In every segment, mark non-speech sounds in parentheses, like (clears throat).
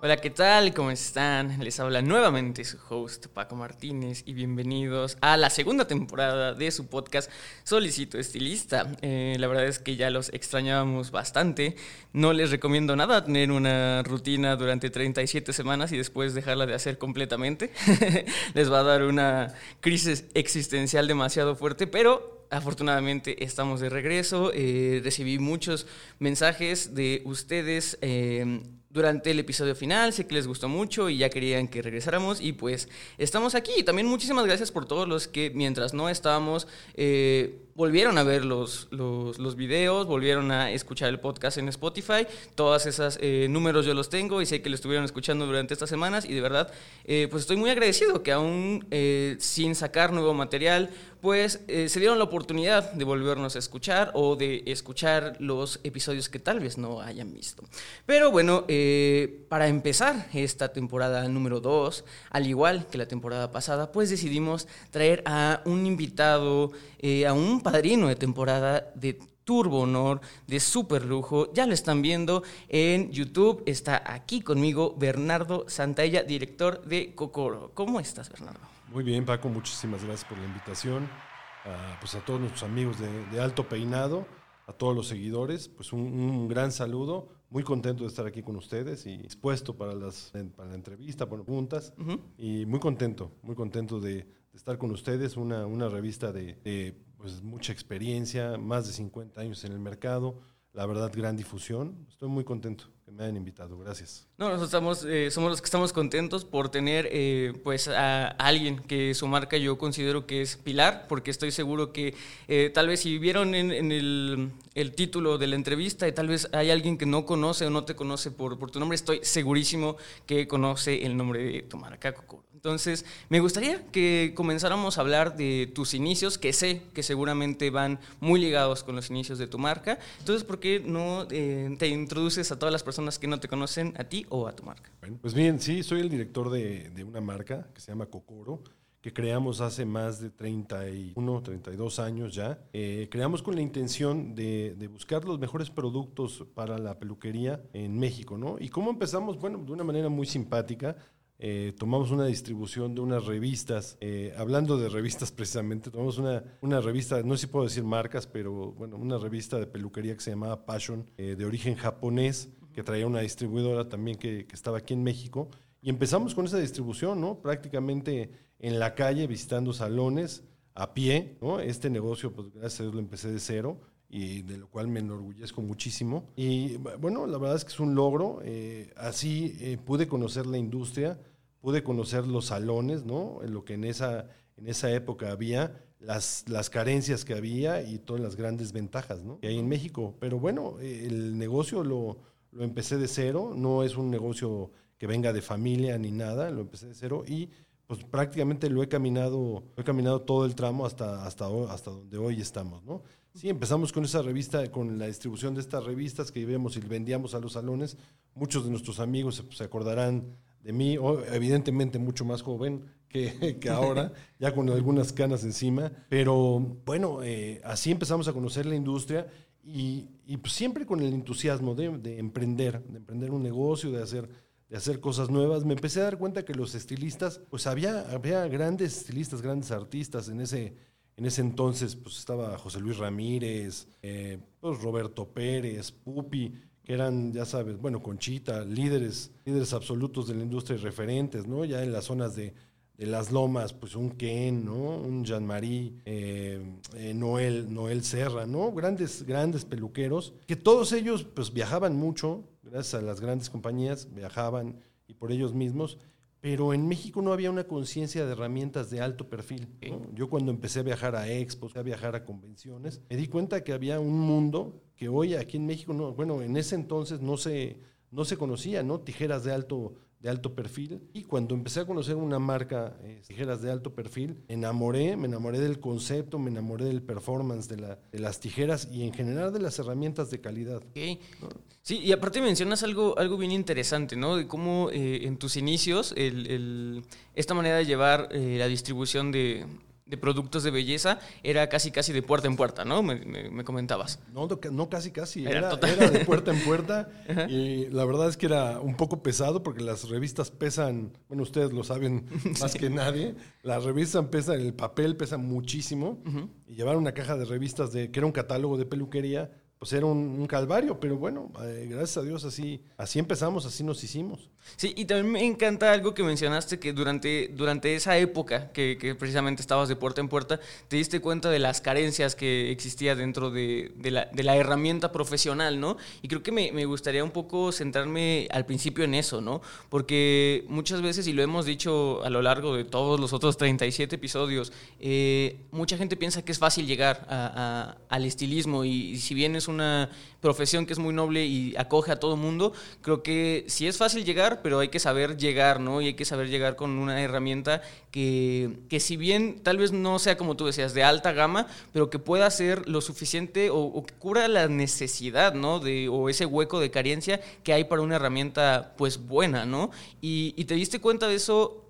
Hola, ¿qué tal? ¿Cómo están? Les habla nuevamente su host Paco Martínez y bienvenidos a la segunda temporada de su podcast Solicito Estilista. Eh, la verdad es que ya los extrañábamos bastante. No les recomiendo nada tener una rutina durante 37 semanas y después dejarla de hacer completamente. (laughs) les va a dar una crisis existencial demasiado fuerte, pero afortunadamente estamos de regreso. Eh, recibí muchos mensajes de ustedes eh, durante el episodio final. Sé que les gustó mucho y ya querían que regresáramos y pues estamos aquí. También muchísimas gracias por todos los que mientras no estábamos eh, volvieron a ver los, los, videos, volvieron a escuchar el podcast en Spotify. Todas esas eh, números yo los tengo y sé que lo estuvieron escuchando durante estas semanas y de verdad eh, pues estoy muy agradecido que aún sin sacar nuevo material pues se dieron la oportunidad de volvernos a escuchar o de escuchar los episodios que tal vez no hayan visto. Pero bueno, eh, para empezar esta temporada número 2, al igual que la temporada pasada, pues decidimos traer a un invitado, eh, a un padrino de temporada de turbo honor, de super lujo. Ya lo están viendo en YouTube. Está aquí conmigo Bernardo Santalla, director de Cocoro. ¿Cómo estás, Bernardo? Muy bien, Paco. Muchísimas gracias por la invitación. pues a todos nuestros amigos de, Alto Peinado, a todos los seguidores, pues un gran saludo muy contento de estar aquí con ustedes y dispuesto para, las, para la entrevista, para preguntas. Y muy contento, muy contento de, estar con ustedes. Una, una revista de, de pues, mucha experiencia, más de 50 años en el mercado. La verdad, gran difusión. Estoy muy contento me han invitado. Gracias. No, nosotros estamos, eh, somos los que estamos contentos por tener eh, pues a alguien que su marca yo considero que es pilar, porque estoy seguro que eh, tal vez si vieron en, el, el, título de la entrevista y tal vez hay alguien que no conoce o no te conoce por, por tu nombre, estoy segurísimo que conoce el nombre de tu marca, Coco. Entonces, me gustaría que comenzáramos a hablar de tus inicios, que sé que seguramente van muy ligados con los inicios de tu marca. Entonces, ¿por qué no te introduces a todas las personas que no te conocen a ti o a tu marca. pues bien, sí, soy el director de, una marca que se llama Cocoro que creamos hace más de 31, 32 años ya. Eh, creamos con la intención de, buscar los mejores productos para la peluquería en México, ¿no? ¿Y cómo empezamos? Bueno, de una manera muy simpática. Eh, tomamos una distribución de unas revistas, eh, hablando de revistas (laughs) precisamente, tomamos una, una revista, no sé si puedo decir marcas, pero bueno, una revista de peluquería que se llamaba Passion, de origen japonés, que traía una distribuidora también que, estaba aquí en México. Y empezamos con esa distribución, ¿no? Prácticamente en la calle, visitando salones, a pie, ¿no? Este negocio, pues gracias a Dios lo empecé de cero y de lo cual me enorgullezco muchísimo. Y bueno, la verdad es que es un logro. Eh, así eh, pude conocer la industria, pude conocer los salones, ¿no? En lo que en esa, en esa época había, las, las carencias que había y todas las grandes ventajas, ¿no? Que hay en México. Pero bueno, el negocio lo lo empecé de cero, no es un negocio que venga de familia ni nada, lo empecé de cero y pues prácticamente lo he caminado, he caminado todo el tramo hasta, hasta, hasta donde hoy estamos, ¿no? Sí, empezamos con esa revista, con la distribución de estas revistas que íbamos y vendíamos a los salones. Muchos de nuestros amigos se, acordarán de mí, evidentemente mucho más joven que, (laughs) que ahora, ya con algunas canas encima. Pero bueno, eh, así empezamos a conocer la industria y, pues siempre con el entusiasmo de, emprender, de emprender un negocio, de hacer, de hacer cosas nuevas, me empecé a dar cuenta que los estilistas, pues había, había grandes estilistas, grandes artistas en ese, en ese entonces, pues estaba José Luis Ramírez, eh, pues Roberto Pérez, Pupi, que eran, ya sabes, bueno, Conchita, líderes, líderes absolutos de la industria y referentes, ¿no? Ya en las zonas de, de las lomas, pues un Ken, ¿no? Un Jean-Marie, eh, eh, Noel, Noel Serra, ¿no? Grandes, grandes peluqueros, que todos ellos pues viajaban mucho, gracias a las grandes compañías, viajaban y por ellos mismos, pero en México no había una conciencia de herramientas de alto perfil. ¿no? Yo cuando empecé a viajar a expos, a viajar a convenciones, me di cuenta que había un mundo que hoy aquí en México, no, bueno, en ese entonces no se, no se conocía, ¿no? Tijeras de alto de alto perfil. Y cuando empecé a conocer una marca, eh, tijeras de alto perfil, me enamoré, me enamoré del concepto, me enamoré del performance de, la, de las tijeras y en general de las herramientas de calidad. Sí, y aparte mencionas algo, algo bien interesante, ¿no? De cómo eh, en tus inicios el, esta manera de llevar eh, la distribución de, de productos de belleza era casi casi de puerta en puerta, ¿no? Me, me, me comentabas. No, no casi casi, era, era, era de puerta en puerta (laughs) y la verdad es que era un poco pesado porque las revistas pesan, bueno, ustedes lo saben (laughs) más sí. que nadie, las revistas pesan, el papel pesa muchísimo uh -huh. y llevar una caja de revistas de que era un catálogo de peluquería pues era un, un, calvario, pero bueno, eh, gracias a Dios así, así empezamos, así nos hicimos. Sí, y también me encanta algo que mencionaste, que durante, durante esa época que, que, precisamente estabas de puerta en puerta, te diste cuenta de las carencias que existía dentro de, de, la, de la, herramienta profesional, ¿no? Y creo que me, me, gustaría un poco centrarme al principio en eso, ¿no? Porque muchas veces, y lo hemos dicho a lo largo de todos los otros 37 episodios, eh, mucha gente piensa que es fácil llegar a, a, al estilismo y, y si bien es una profesión que es muy noble y acoge a todo mundo, creo que sí es fácil llegar, pero hay que saber llegar, ¿no? Y hay que saber llegar con una herramienta que, que si bien tal vez no sea como tú decías, de alta gama, pero que pueda ser lo suficiente o, o que cubra la necesidad, ¿no? De, o ese hueco de carencia que hay para una herramienta, pues, buena, ¿no? Y, y te diste cuenta de eso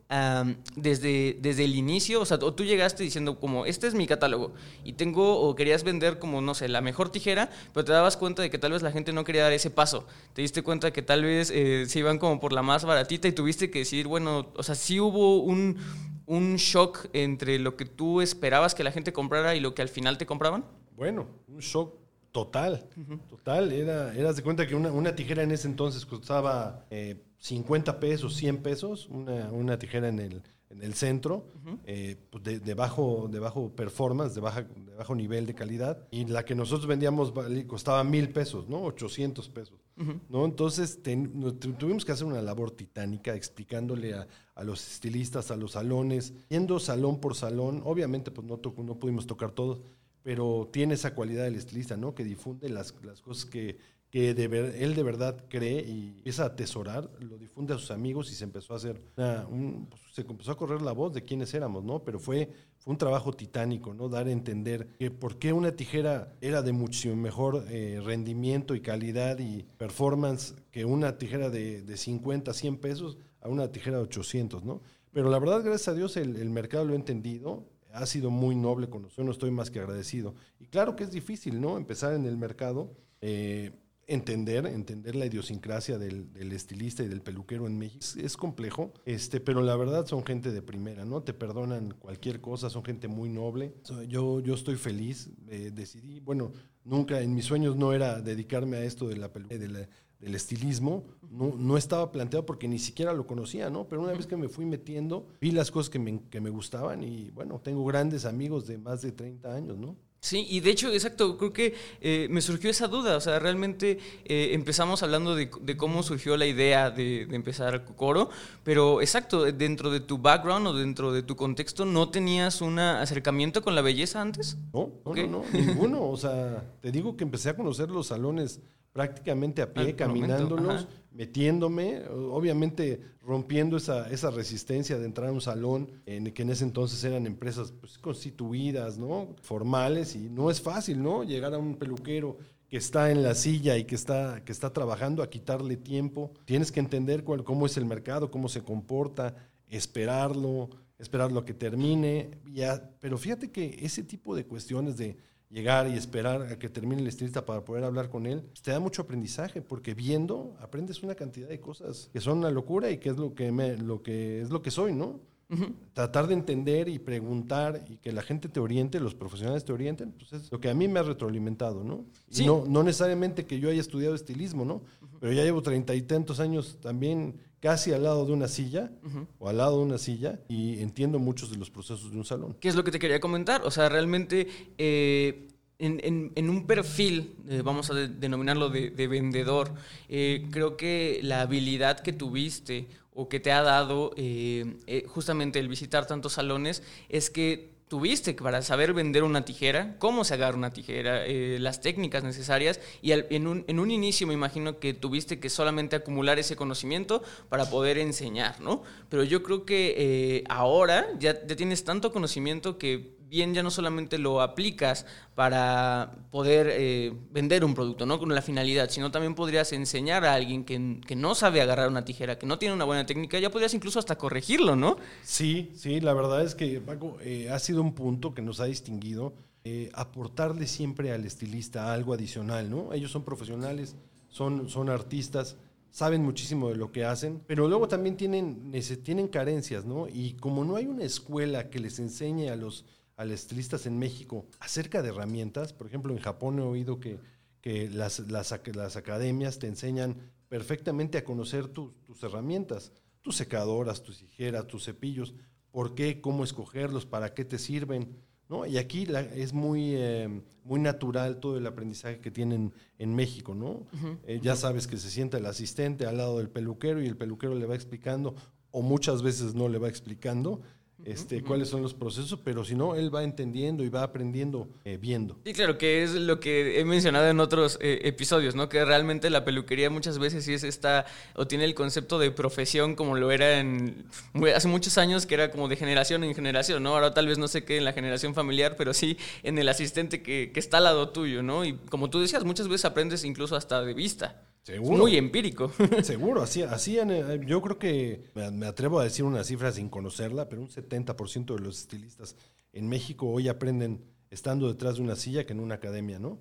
Desde, desde el inicio, o sea, tú llegaste diciendo como, este es mi catálogo y tengo, o querías vender como, no sé, la mejor tijera, pero te dabas cuenta de que tal vez la gente no quería dar ese paso. Te diste cuenta que tal vez eh, se iban como por la más baratita y tuviste que decir, bueno, o sea, sí hubo un, un shock entre lo que tú esperabas que la gente comprara y lo que al final te compraban. Bueno, un shock total, uh -huh. total. Era, eras de cuenta que una, una, tijera en ese entonces costaba eh, 50 pesos, 100 pesos, una, una tijera en el, en el centro, uh -huh. eh, pues de, de, bajo, de bajo performance, de, baja, de bajo nivel de calidad, y la que nosotros vendíamos costaba mil pesos, ¿no? 800 pesos. Uh -huh. ¿no? Entonces ten, tuvimos que hacer una labor titánica explicándole a, a, los estilistas, a los salones, yendo salón por salón, obviamente pues no, no pudimos tocar todos, pero tiene esa cualidad del estilista, ¿no? Que difunde las, las cosas que, que de ver, él de verdad cree y empieza a atesorar, lo difunde a sus amigos y se empezó a hacer, una, un, pues, se empezó a correr la voz de quiénes éramos, ¿no? Pero fue, fue un trabajo titánico, ¿no? Dar a entender que por qué una tijera era de mucho mejor eh, rendimiento y calidad y performance que una tijera de, de 50, 100 pesos a una tijera de 800, ¿no? Pero la verdad, gracias a Dios, el, el mercado lo ha entendido, ha sido muy noble con nosotros, no estoy más que agradecido. Y claro que es difícil, ¿no? Empezar en el mercado, eh, entender, entender la idiosincrasia del, estilista y del peluquero en México. Es, es, complejo, este, pero la verdad son gente de primera, ¿no? Te perdonan cualquier cosa, son gente muy noble. Yo, yo estoy feliz, eh, decidí, bueno, nunca en mis sueños no era dedicarme a esto de la peluquería, de la, del estilismo, no, no, estaba planteado porque ni siquiera lo conocía, ¿no? Pero una vez que me fui metiendo, vi las cosas que me, que me gustaban y bueno, tengo grandes amigos de más de 30 años, ¿no? Sí, y de hecho, exacto, creo que eh, me surgió esa duda, o sea, realmente eh, empezamos hablando de, de, cómo surgió la idea de, de, empezar Coro, pero exacto, dentro de tu background o dentro de tu contexto, ¿no tenías un acercamiento con la belleza antes? No, no, okay. no, no, ninguno, o sea, te digo que empecé a conocer los salones prácticamente a pie, caminándolos, metiéndome, obviamente rompiendo esa, esa, resistencia de entrar a un salón, en que en ese entonces eran empresas pues, constituidas, ¿no? Formales, y no es fácil, ¿no? Llegar a un peluquero que está en la silla y que está, que está trabajando a quitarle tiempo. Tienes que entender cuál, cómo es el mercado, cómo se comporta, esperarlo, esperarlo a que termine. Ya, pero fíjate que ese tipo de cuestiones de llegar y esperar a que termine el estilista para poder hablar con él, pues te da mucho aprendizaje, porque viendo aprendes una cantidad de cosas que son una locura y que es lo que, me, lo que, es lo que soy, ¿no? Uh -huh. Tratar de entender y preguntar y que la gente te oriente, los profesionales te orienten, pues es lo que a mí me ha retroalimentado, ¿no? Sí. No, no necesariamente que yo haya estudiado estilismo, ¿no? Uh -huh. Pero ya llevo treinta y tantos años también casi al lado de una silla uh -huh. o al lado de una silla y entiendo muchos de los procesos de un salón. ¿Qué es lo que te quería comentar? O sea, realmente... Eh en, en, en, un perfil, eh, vamos a de, denominarlo de, de vendedor, eh, creo que la habilidad que tuviste o que te ha dado eh, eh, justamente el visitar tantos salones es que tuviste para saber vender una tijera, cómo se agarra una tijera, eh, las técnicas necesarias y en, un, en, un, inicio me imagino que tuviste que solamente acumular ese conocimiento para poder enseñar, ¿no? Pero yo creo que ahora ya, ya tienes tanto conocimiento que bien ya no solamente lo aplicas para poder eh, vender un producto, ¿no? Con la finalidad, sino también podrías enseñar a alguien que, que, no sabe agarrar una tijera, que no tiene una buena técnica, ya podrías incluso hasta corregirlo, ¿no? Sí, sí, la verdad es que, Paco, eh, ha sido un punto que nos ha distinguido, eh, aportarle siempre al estilista algo adicional, ¿no? Ellos son profesionales, son, son artistas, saben muchísimo de lo que hacen, pero luego también tienen, tienen carencias, ¿no? Y como no hay una escuela que les enseñe a los a los estilistas en México acerca de herramientas. Por ejemplo, en Japón he oído que, que las, las, las, academias te enseñan perfectamente a conocer tus herramientas, tus secadoras, tus tijeras, tus cepillos, por qué, cómo escogerlos, para qué te sirven. ¿no? Y aquí es muy, eh, muy natural todo el aprendizaje que tienen en México. ¿no? Eh, ya sabes que se sienta el asistente al lado del peluquero y el peluquero le va explicando o muchas veces no le va explicando este, cuáles son los procesos, pero si no, él va entendiendo y va aprendiendo eh, viendo. Sí, claro, que es lo que he mencionado en otros eh, episodios, ¿no? Que realmente la peluquería muchas veces sí es esta, o tiene el concepto de profesión como lo era en, hace muchos años, que era como de generación en generación, ¿no? Ahora tal vez no sé qué en la generación familiar, pero sí en el asistente que, que está al lado tuyo, ¿no? Y como tú decías, muchas veces aprendes incluso hasta de vista. Seguro. Muy empírico. (laughs) Seguro, así, así eh, yo creo que me atrevo a decir una cifra sin conocerla, pero un 70% de los estilistas en México hoy aprenden estando detrás de una silla que en una academia, ¿no?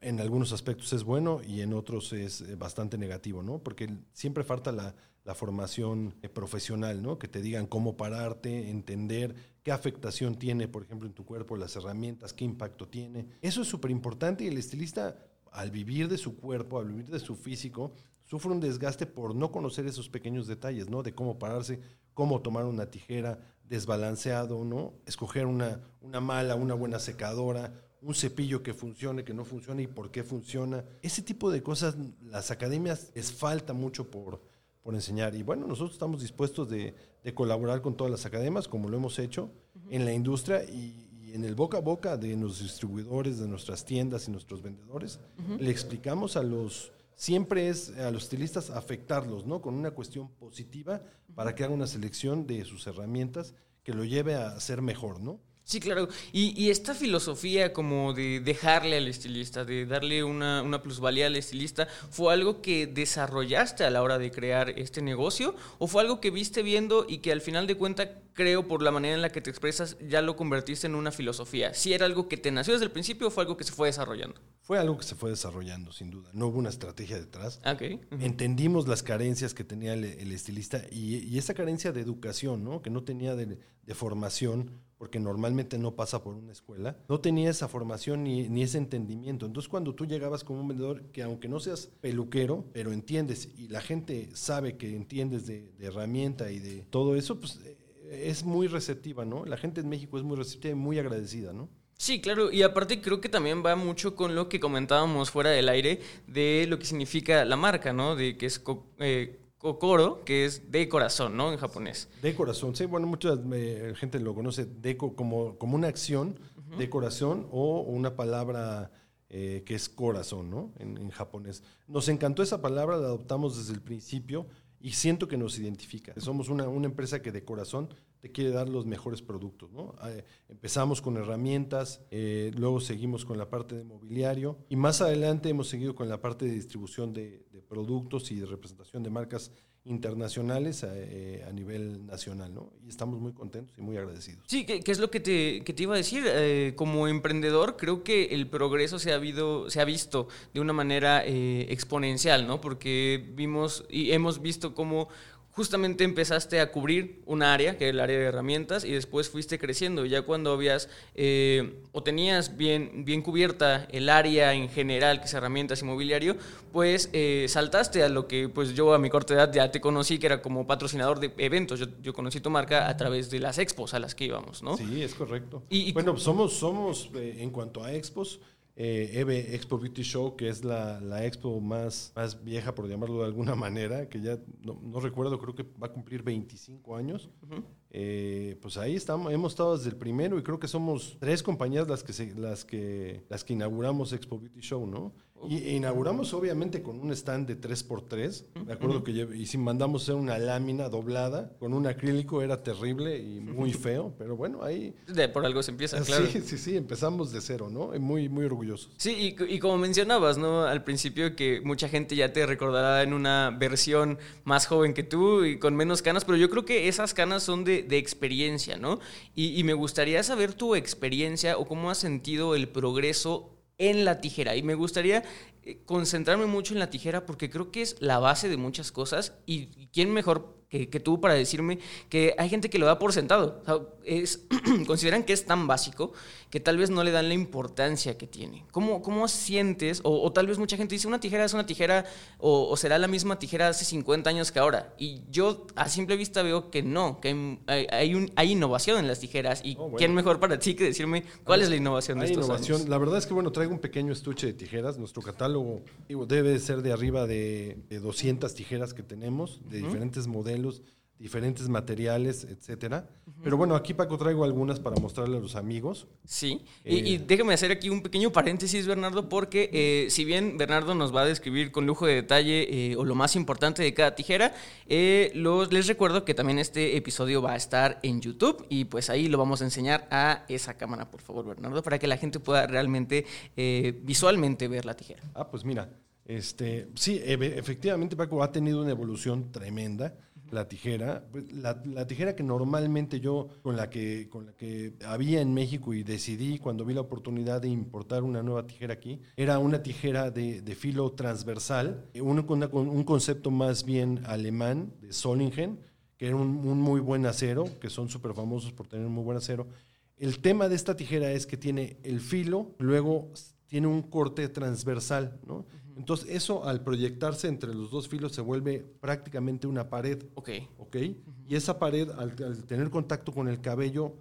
En algunos aspectos es bueno y en otros es eh, bastante negativo, ¿no? Porque siempre falta la, la formación eh, profesional, ¿no? Que te digan cómo pararte, entender qué afectación tiene, por ejemplo, en tu cuerpo las herramientas, qué impacto tiene. Eso es súper importante y el estilista al vivir de su cuerpo, al vivir de su físico, sufre un desgaste por no conocer esos pequeños detalles, ¿no? De cómo pararse, cómo tomar una tijera desbalanceado, ¿no? Escoger una, una mala, una buena secadora, un cepillo que funcione, que no funcione y por qué funciona. Ese tipo de cosas, las academias les falta mucho por, por enseñar. Y bueno, nosotros estamos dispuestos de, colaborar con todas las academias, como lo hemos hecho en la industria y, en el boca a boca de los distribuidores, de nuestras tiendas y nuestros vendedores, le explicamos a los, siempre es a los estilistas afectarlos, ¿no? Con una cuestión positiva para que hagan una selección de sus herramientas que lo lleve a ser mejor, ¿no? Sí, claro. Y, esta filosofía como de dejarle al estilista, de darle una, una, plusvalía al estilista, ¿fue algo que desarrollaste a la hora de crear este negocio? ¿O fue algo que viste viendo y que al final de cuentas, creo, por la manera en la que te expresas, ya lo convertiste en una filosofía? ¿Si era algo que te nació desde el principio o fue algo que se fue desarrollando? Fue algo que se fue desarrollando, sin duda. No hubo una estrategia detrás. Okay. Entendimos las carencias que tenía el, estilista y, esa carencia de educación, ¿no? Que no tenía de, de formación porque normalmente no pasa por una escuela, no tenía esa formación ni, ese entendimiento. Entonces cuando tú llegabas como un vendedor que aunque no seas peluquero, pero entiendes y la gente sabe que entiendes de, herramienta y de todo eso, pues eh, es muy receptiva, ¿no? La gente en México es muy receptiva y muy agradecida, ¿no? Sí, claro, y aparte creo que también va mucho con lo que comentábamos fuera del aire de lo que significa la marca, ¿no? De que es eh, Kokoro, que es de corazón, ¿no? En japonés. De corazón, sí, bueno, mucha eh, gente lo conoce de, como, como una acción de corazón o una palabra eh, que es corazón, ¿no? En, japonés. Nos encantó esa palabra, la adoptamos desde el principio y siento que nos identifica. Somos una, una empresa que de corazón te quiere dar los mejores productos. ¿no? Eh, empezamos con herramientas, luego seguimos con la parte de mobiliario y más adelante hemos seguido con la parte de distribución de, productos y de representación de marcas internacionales eh, a, nivel nacional, ¿no? Y estamos muy contentos y muy agradecidos. Sí, ¿qué, es lo que te, que te, iba a decir? Eh, como emprendedor, creo que el progreso se ha, habido, se ha visto de una manera eh, exponencial, ¿no? Porque vimos y hemos visto cómo justamente empezaste a cubrir un área, que es el área de herramientas, y después fuiste creciendo. Ya cuando habías eh, o tenías bien, bien cubierta el área en general, que es herramientas y mobiliario, pues eh, saltaste a lo que pues yo a mi corta edad ya te conocí, que era como patrocinador de eventos. Yo, yo conocí tu marca a través de las expos a las que íbamos, ¿no? Sí, es correcto. Y, bueno, somos, somos eh, en cuanto a expos, eh, EVE Expo Beauty Show, que es la, la, expo más, más vieja, por llamarlo de alguna (laughs) manera, que ya no, no recuerdo, creo que va a cumplir 25 años. Eh, pues ahí estamos, hemos estado desde el primero y creo que somos tres compañías las que, se, las que, las que inauguramos Expo Beauty Show, ¿no? Y inauguramos obviamente con un stand de 3x3. Me acuerdo que y si mandamos hacer una lámina doblada con un acrílico, era terrible y muy feo, pero bueno, ahí... De, por algo se empieza, claro. Sí, sí, sí, empezamos de cero, ¿no? Muy, muy orgullosos. Sí, y, y, como mencionabas, ¿no? Al principio que mucha gente ya te recordará en una versión más joven que tú y con menos canas, pero yo creo que esas canas son de, de experiencia, ¿no? Y, y me gustaría saber tu experiencia o cómo has sentido el progreso en la tijera. Y me gustaría concentrarme mucho en la tijera porque creo que es la base de muchas cosas. Y quién mejor que, que tú para decirme que hay gente que lo da por sentado. O sea, es, (clears throat) consideran que es tan básico que tal vez no le dan la importancia que tiene. ¿Cómo, cómo sientes? O, o tal vez mucha gente dice, una tijera es una tijera o, o, será la misma tijera hace 50 años que ahora. Y yo a simple vista veo que no, que hay, hay, un, hay innovación en las tijeras. ¿Y oh, bueno. quién mejor para ti que decirme cuál es la innovación de estos innovación. años? La verdad es que, bueno, traigo un pequeño estuche de tijeras. Nuestro catálogo digo, debe ser de arriba de, de 200 tijeras que tenemos, de uh -huh. diferentes modelos diferentes materiales, etcétera. Uh -huh. Pero bueno, aquí Paco traigo algunas para mostrarle a los amigos. Sí, eh, y, y, déjame hacer aquí un pequeño paréntesis, Bernardo, porque eh, si bien Bernardo nos va a describir con lujo de detalle eh, o lo más importante de cada tijera, los, les recuerdo que también este episodio va a estar en YouTube y pues ahí lo vamos a enseñar a esa cámara, por favor, Bernardo, para que la gente pueda realmente visualmente ver la tijera. Ah, pues mira, este, sí, efectivamente Paco ha tenido una evolución tremenda la tijera. Pues, La, tijera que normalmente yo, con la que, con la que había en México y decidí cuando vi la oportunidad de importar una nueva tijera aquí, era una tijera de, filo transversal, un, una, un, concepto más bien alemán de Solingen, que era un, un muy buen acero, que son súper famosos por tener un muy buen acero. El tema de esta tijera es que tiene el filo, luego tiene un corte transversal, ¿no? Entonces, eso al proyectarse entre los dos filos se vuelve prácticamente una pared. Ok. Ok. Uh -huh. Y esa pared, al, al, tener contacto con el cabello,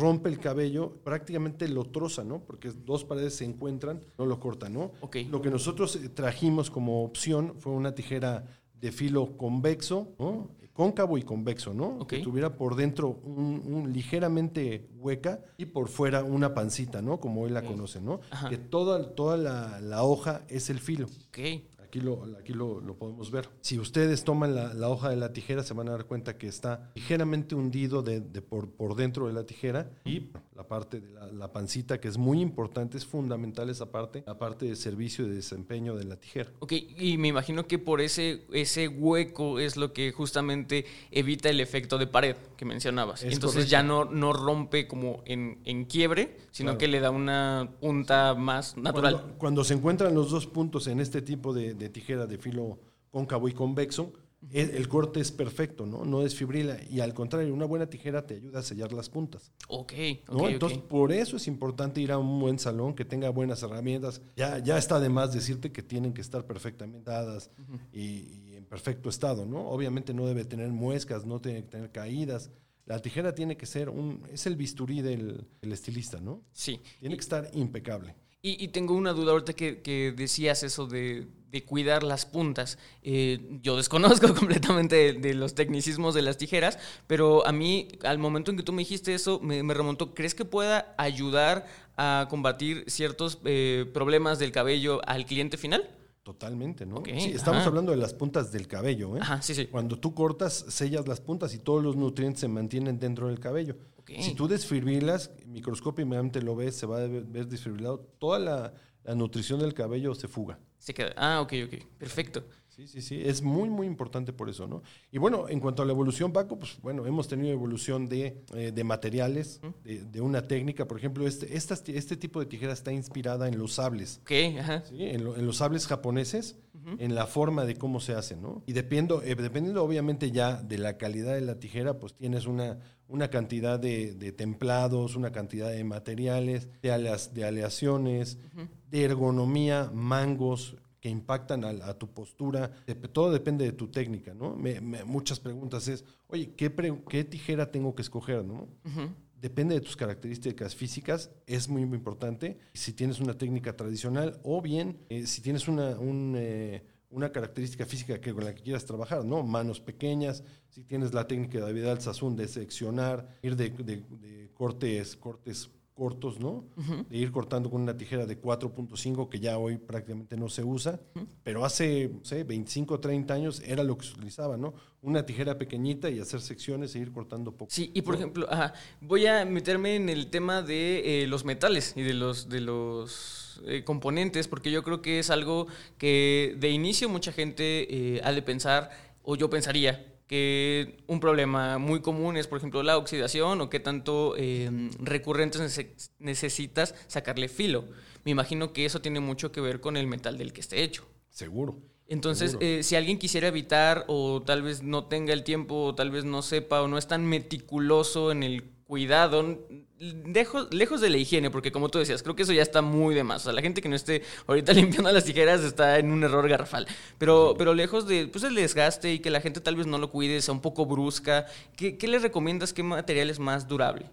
rompe el cabello, prácticamente lo troza, ¿no? Porque dos paredes se encuentran, no lo corta, ¿no? Ok. Lo que nosotros trajimos como opción fue una tijera de filo convexo, ¿no? Cóncavo y convexo, ¿no? Okay. Que tuviera por dentro un, un, ligeramente hueca y por fuera una pancita, ¿no? Como él la okay. conoce, ¿no? Ajá. Que toda, toda la, la, hoja es el filo. Okay. Aquí, lo, aquí lo, lo, podemos ver. Si ustedes toman la, la, hoja de la tijera, se van a dar cuenta que está ligeramente hundido de, de por, por, dentro de la tijera y la parte de la, la, pancita, que es muy importante, es fundamental esa parte, la parte de servicio y de desempeño de la tijera. Ok, y me imagino que por ese, ese hueco es lo que justamente evita el efecto de pared que mencionabas. Es Entonces correcto. ya no, no rompe como en, en quiebre, sino claro. que le da una punta más natural. Cuando, cuando, se encuentran los dos puntos en este tipo de, de tijera de filo cóncavo y convexo, el, el, corte es perfecto, ¿no? No desfibrila. Y al contrario, una buena tijera te ayuda a sellar las puntas. Ok, ¿no? okay Entonces, okay. por eso es importante ir a un buen salón que tenga buenas herramientas. Ya, ya está de más decirte que tienen que estar perfectamente dadas uh -huh. y, y, en perfecto estado, ¿no? Obviamente no debe tener muescas, no tiene que tener caídas. La tijera tiene que ser un... es el bisturí del, del estilista, ¿no? Sí. Tiene que estar impecable. Y, y, tengo una duda ahorita que, que decías eso de, de, cuidar las puntas. Eh, yo desconozco (laughs) completamente de, de, los tecnicismos de las tijeras, pero a mí, al momento en que tú me dijiste eso, me, me remontó. ¿Crees que pueda ayudar a combatir ciertos eh, problemas del cabello al cliente final? Totalmente, ¿no? Okay, sí, estamos ajá. hablando de las puntas del cabello, ¿eh? Ajá, sí, sí. Cuando tú cortas, sellas las puntas y todos los nutrientes se mantienen dentro del cabello. Okay. Si tú desfibrilas, microscópicamente lo ves, se va a ver desfibrilado, toda la, la nutrición del cabello se fuga. Se queda. Ah, ok, ok. Perfecto. Sí, sí, sí. Es muy, muy importante por eso, ¿no? Y bueno, en cuanto a la evolución, Paco, pues bueno, hemos tenido evolución de, eh, de materiales, de, de, una técnica. Por ejemplo, este, estas, este tipo de tijera está inspirada en los sables. Ok, ajá. ¿sí? En, lo, en, los sables japoneses, uh -huh. en la forma de cómo se hace, ¿no? Y dependiendo, eh, dependiendo obviamente ya de la calidad de la tijera, pues tienes una, una cantidad de, de, templados, una cantidad de materiales, de, aleas, de aleaciones, uh -huh. de ergonomía, mangos, que impactan a, a, tu postura. Todo depende de tu técnica, ¿no? Me, me, muchas preguntas es, oye, ¿qué, pre, ¿qué, tijera tengo que escoger, no? Uh -huh. depende de tus características físicas, es muy, muy importante. Si tienes una técnica tradicional o bien eh, si tienes una, un, eh, una característica física que, con la que quieras trabajar, ¿no? Manos pequeñas, si tienes la técnica de David Alzazún de seccionar, ir de, de- de cortes, cortes cortos, ¿no? De ir cortando con una tijera de 4.5 que ya hoy prácticamente no se usa, pero hace, no sé, 25 o 30 años era lo que se utilizaba, ¿no? Una tijera pequeñita y hacer secciones e ir cortando poco. Sí, y por ¿no? ejemplo, ajá, voy a meterme en el tema de eh, los metales y de los, de los eh, componentes, porque yo creo que es algo que de inicio mucha gente eh, ha de pensar, o yo pensaría, que un problema muy común es, por ejemplo, la oxidación o qué tanto eh, recurrentes nece- necesitas sacarle filo. Me imagino que eso tiene mucho que ver con el metal del que esté hecho. Seguro. Entonces, eh, si alguien quisiera evitar o tal vez no tenga el tiempo o tal vez no sepa o no es tan meticuloso en el cuidado, lejos, lejos de la higiene, porque como tú decías, creo que eso ya está muy de más. O sea, la gente que no esté ahorita (laughs) limpiando las tijeras está en un error garrafal. Pero, pero lejos de pues, el desgaste y que la gente tal vez no lo cuide, sea un poco brusca, ¿qué, qué le recomiendas? ¿Qué material es más durable?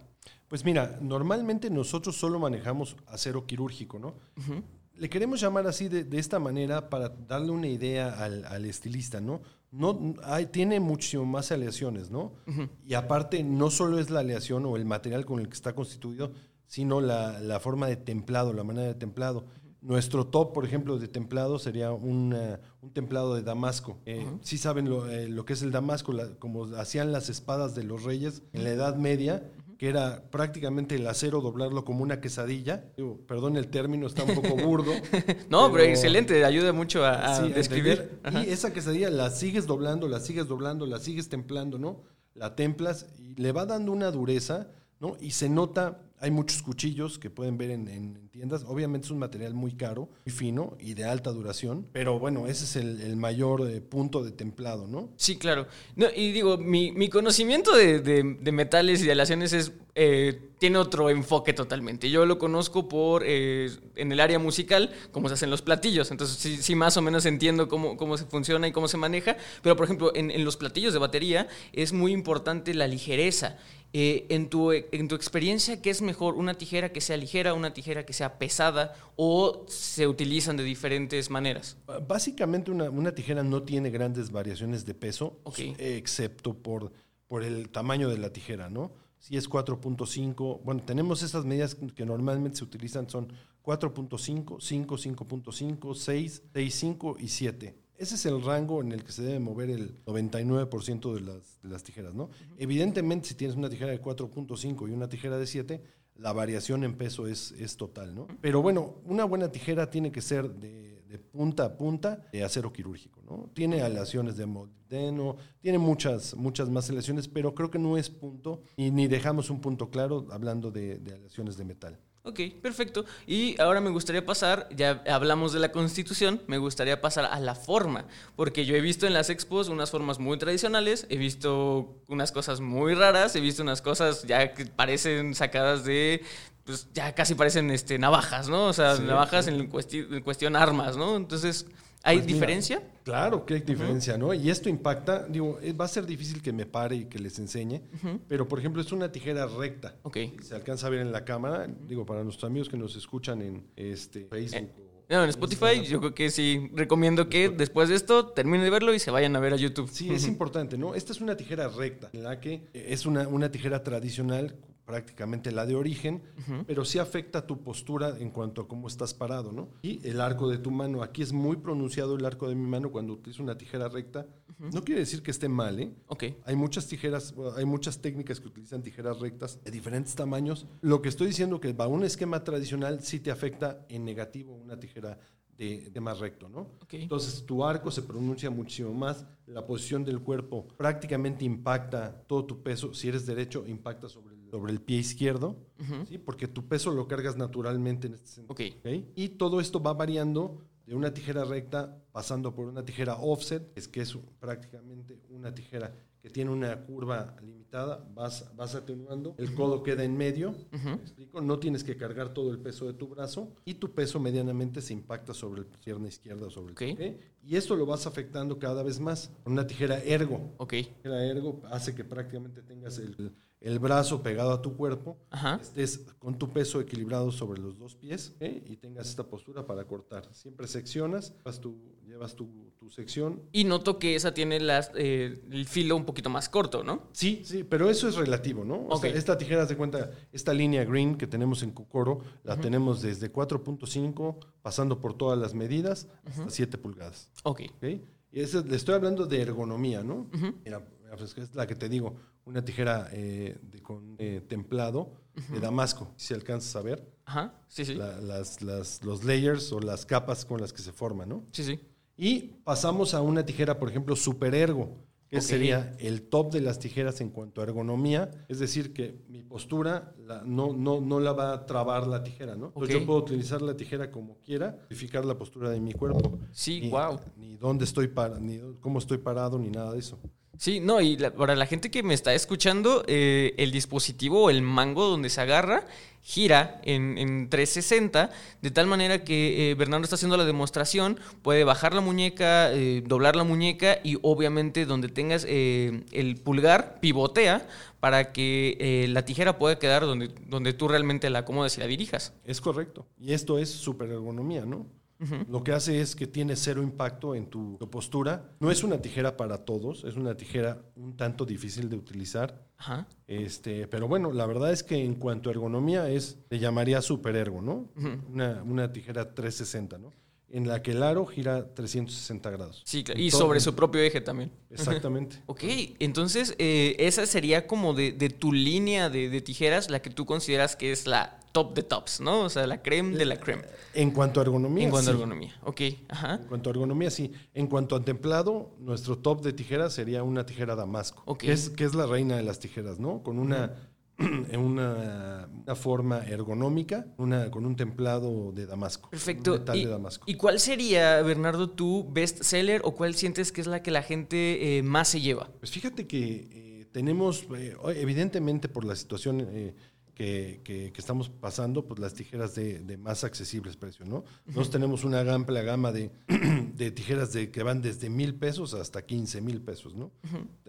Pues mira, normalmente nosotros solo manejamos acero quirúrgico, ¿no? Le queremos llamar así de, de esta manera para darle una idea al, al estilista, ¿no? No hay, tiene muchísimo más aleaciones, ¿no? Y aparte, no solo es la aleación o el material con el que está constituido, sino la, la forma de templado, la manera de templado. Nuestro top, por ejemplo, de templado sería una- un templado de damasco. Eh, Sí saben lo, eh, lo que es el damasco, la- como hacían las espadas de los reyes en la Edad Media, que era prácticamente el acero doblarlo como una quesadilla. Digo, perdón el término, está un poco burdo. (laughs) No, pero, excelente, ayuda mucho a, a Sí, describir. Y esa quesadilla la sigues doblando, la sigues doblando, la sigues templando, ¿no? La templas y le va dando una dureza, ¿no? Y se nota, hay muchos cuchillos que pueden ver en, en tiendas. Obviamente es un material muy caro, muy fino y de alta duración. Pero bueno, ese es el, mayor eh, punto de templado, ¿no? Sí, claro. No, y digo, mi, mi conocimiento de, metales y de aleaciones es, eh, tiene otro enfoque totalmente. Yo lo conozco por eh, en el área musical, cómo se hacen los platillos. Entonces, sí, sí más o menos entiendo cómo, cómo se funciona y cómo se maneja. Pero, por ejemplo, en los platillos de batería es muy importante la ligereza. Eh, en, tu, en tu experiencia, ¿qué es mejor? ¿Una tijera que sea ligera, una tijera que sea pesada o se utilizan de diferentes maneras? Básicamente una, una tijera no tiene grandes variaciones de peso, excepto por, por el tamaño de la tijera, ¿no? Si es 4.5, bueno, tenemos estas medidas que normalmente se utilizan, son 4.5, 5, 5.5, 6, 6.5 y 7. Ese es el rango en el que se debe mover el 99% de las, de las tijeras, ¿no? Evidentemente, si tienes una tijera de 4.5 y una tijera de 7, la variación en peso es, es total, ¿no? Pero bueno, una buena tijera tiene que ser de, de punta a punta de acero quirúrgico, ¿no? Tiene aleaciones de molibdeno, tiene muchas, muchas más aleaciones, pero creo que no es punto, y ni dejamos un punto claro hablando de, de aleaciones de metal. Ok, perfecto. Y ahora me gustaría pasar, ya hablamos de la constitución, me gustaría pasar a la forma, porque yo he visto en las expos unas formas muy tradicionales, he visto unas cosas muy raras, he visto unas cosas ya que parecen sacadas de, pues ya casi parecen este, navajas, ¿no? O sea, Sí, navajas sí. En, cuesti- en cuestión armas, ¿no? Entonces, ¿hay Pues mira, diferencia? Claro que hay diferencia, ¿no? Y esto impacta, digo, eh, va a ser difícil que me pare y que les enseñe, pero por ejemplo es una tijera recta. Ok. Se alcanza a ver en la cámara, digo, para nuestros amigos que nos escuchan en este Facebook. o- No, en Spotify yo creo que sí, recomiendo que después de esto terminen de verlo y se vayan a ver a YouTube. Sí, es importante, ¿no? Esta es una tijera recta, en la que eh, es una, una tijera tradicional, prácticamente la de origen, pero sí afecta tu postura en cuanto a cómo estás parado, ¿no? Y el arco de tu mano, aquí es muy pronunciado el arco de mi mano cuando utilizo una tijera recta. No quiere decir que esté mal, ¿eh? Ok. Hay muchas tijeras, hay muchas técnicas que utilizan tijeras rectas de diferentes tamaños. Lo que estoy diciendo que va un esquema tradicional sí te afecta en negativo una tijera de, de más recto, ¿no? Ok. Entonces tu arco se pronuncia muchísimo más, la posición del cuerpo prácticamente impacta todo tu peso, si eres derecho impacta sobre sobre el pie izquierdo, ¿sí? porque tu peso lo cargas naturalmente en este sentido. Ok. ¿ok? Y todo esto va variando de una tijera recta pasando por una tijera offset, es que es prácticamente una tijera que tiene una curva limitada, vas, vas atenuando, el codo queda en medio, ¿me explico? No tienes que cargar todo el peso de tu brazo y tu peso medianamente se impacta sobre la pierna izquierda o sobre el pie. Y esto lo vas afectando cada vez más con una tijera ergo. Ok. La ergo hace que prácticamente tengas el, el brazo pegado a tu cuerpo, Ajá. estés con tu peso equilibrado sobre los dos pies ¿ok? y tengas esta postura para cortar. Siempre seccionas, llevas tu, llevas tu, tu sección. Y noto que esa tiene las, eh, el filo un poquito más corto, ¿no? Sí, sí, pero eso es relativo, ¿no? O Ok. sea, esta tijera, de cuenta, esta línea green que tenemos en Kokoro, la tenemos desde 4.5, pasando por todas las medidas, hasta 7 pulgadas. Ok. ¿ok? Y eso, le estoy hablando de ergonomía, ¿no? Mira, pues, es la que te digo, una tijera eh, de- con eh, templado de damasco, si alcanzas a ver, Ajá. Sí, sí. la- las, las- los layers o las capas con las que se forman, ¿no? Sí, sí. Y pasamos a una tijera, por ejemplo, super ergo, que sería el top de las tijeras en cuanto a ergonomía. Es decir, que mi postura la- no, no, no la va a trabar la tijera, ¿no? Entonces Ok. yo puedo utilizar la tijera como quiera, verificar la postura de mi cuerpo. Sí, ni, guau. Ni dónde estoy para, ni cómo estoy parado, ni nada de eso. Sí, no, y la- para la gente que me está escuchando, eh, el dispositivo o el mango donde se agarra gira en, en 360, de tal manera que eh, Bernardo está haciendo la demostración, puede bajar la muñeca, eh, doblar la muñeca y obviamente donde tengas eh, el pulgar, pivotea para que la tijera pueda quedar donde, donde tú realmente la acomodes y la dirijas. Es correcto. Y esto es super ergonomía, ¿no? Lo que hace es que tiene cero impacto en tu, tu postura. No es una tijera para todos, es una tijera un tanto difícil de utilizar. Ajá. Este, pero bueno, la verdad es que en cuanto a ergonomía es, le llamaría super ergo, ¿no? una, una tijera 360, ¿no? En la que el aro gira 360 grados. Sí, claro, y sobre su propio eje también. Exactamente. (laughs) Ok, entonces eh, esa sería como de, de tu línea de, de tijeras la que tú consideras que es la top de tops, ¿no? O sea, la creme de la creme. En cuanto a ergonomía. En cuanto a ergonomía. Ok, ajá. En cuanto a ergonomía, sí. En cuanto a templado, nuestro top de tijeras sería una tijera damasco. Ok. Que, es, que es la reina de las tijeras, ¿no? Con una, (clears throat) en una, una forma ergonómica, una, con un templado de damasco. Perfecto. Un metal ¿Y, de damasco. y cuál sería, Bernardo, tu best seller o cuál sientes que es la que la gente eh, más se lleva? Pues fíjate que eh, tenemos, eh, evidentemente por la situación que, que- que estamos pasando, pues las tijeras de, de más accesibles precios, ¿no? Nosotros tenemos una amplia gama de, (clears throat) de tijeras de, que van desde mil pesos hasta 15 mil pesos, ¿no?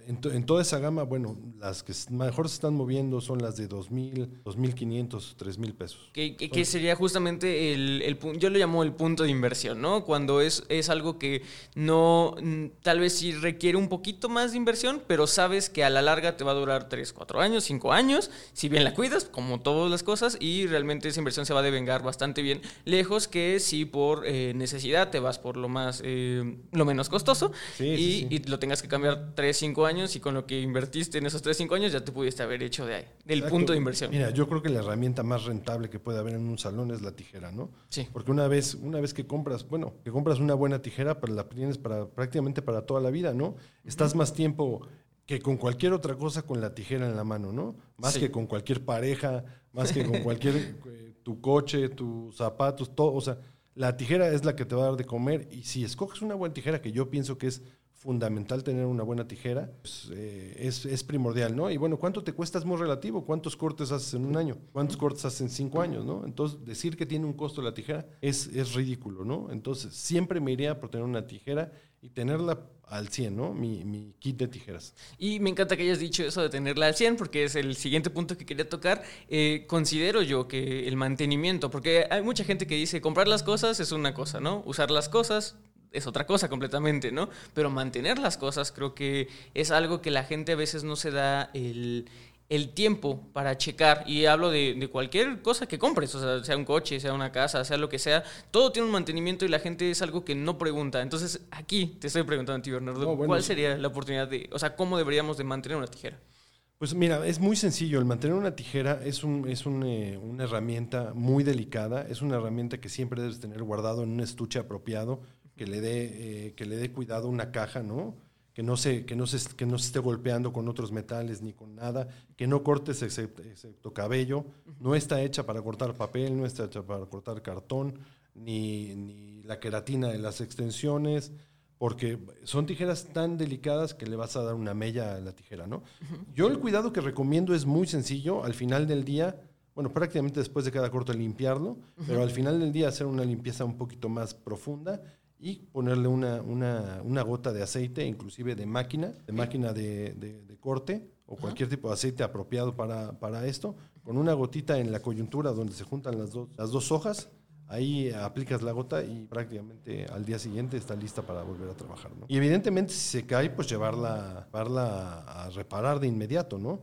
en, to- en toda esa gama, bueno, las que mejor se están moviendo son las de dos mil, dos mil quinientos, tres mil pesos. Que, que- que sería justamente el, el yo lo llamo el punto de inversión, ¿no? Cuando es, es algo que no, tal vez sí requiere un poquito más de inversión, pero sabes que a la larga te va a durar 3, 4 años, 5 años, si bien la cuidas, como todas las cosas, y realmente esa inversión se va a devengar bastante bien, lejos que si por eh, necesidad te vas por lo más, eh, lo menos costoso, Sí, y, sí, sí. y lo tengas que cambiar 3, 5 años, y con lo que invertiste en esos 3, 5 años ya te pudiste haber hecho de ahí, del Exacto. punto de inversión. Mira, yo creo que la herramienta más rentable que puede haber en un salón es la tijera, ¿no? Sí. Porque una vez, una vez que compras, bueno, que compras una buena tijera, pero la tienes para prácticamente para toda la vida, ¿no? Estás más tiempo que con cualquier otra cosa con la tijera en la mano, ¿no? Más Sí. que con cualquier pareja, más que con cualquier (laughs) eh, tu coche, tus zapatos, todo, o sea, la tijera es la que te va a dar de comer y si escoges una buena tijera, que yo pienso que es fundamental tener una buena tijera, pues, eh, es, es primordial, ¿no? Y bueno, ¿cuánto te cuesta? Es muy relativo. ¿Cuántos cortes haces en un año? ¿Cuántos cortes haces en cinco años, no? Entonces, decir que tiene un costo la tijera es, es ridículo, ¿no? Entonces, siempre me iría por tener una tijera y tenerla al 100, ¿no? Mi, mi kit de tijeras. Y me encanta que hayas dicho eso de tenerla al 100, porque es el siguiente punto que quería tocar. Eh, considero yo que el mantenimiento, porque hay mucha gente que dice comprar las cosas es una cosa, ¿no? Usar las cosas es otra cosa completamente, ¿no? Pero mantener las cosas creo que es algo que la gente a veces no se da el, el tiempo para checar. Y hablo de, de cualquier cosa que compres, o sea, sea un coche, sea una casa, sea lo que sea, todo tiene un mantenimiento y la gente es algo que no pregunta. Entonces, aquí te estoy preguntando a ti, Bernardo, No, bueno, ¿cuál sería la oportunidad de, o sea, cómo deberíamos de mantener una tijera? Pues mira, es muy sencillo. El mantener una tijera es, un, es un, eh, una herramienta muy delicada. Es una herramienta que siempre debes tener guardado en un estuche apropiado, que le dé, eh, que le dé cuidado a una caja, ¿no? Que no, se, que, no se, que no se esté golpeando con otros metales ni con nada, que no cortes excepto, excepto cabello. No está hecha para cortar papel, no está hecha para cortar cartón, ni, ni la queratina de las extensiones porque son tijeras tan delicadas que le vas a dar una mella a la tijera, ¿no? Yo el cuidado que recomiendo es muy sencillo, al final del día, bueno, prácticamente después de cada corte limpiarlo, pero al final del día hacer una limpieza un poquito más profunda y ponerle una, una, una gota de aceite, inclusive de máquina, de máquina de, de- de corte o cualquier tipo de aceite apropiado para, para esto, con una gotita en la coyuntura donde se juntan las dos, las dos hojas, ahí aplicas la gota y prácticamente al día siguiente está lista para volver a trabajar. ¿no? Y evidentemente si se cae, pues llevarla, llevarla a reparar de inmediato, ¿no?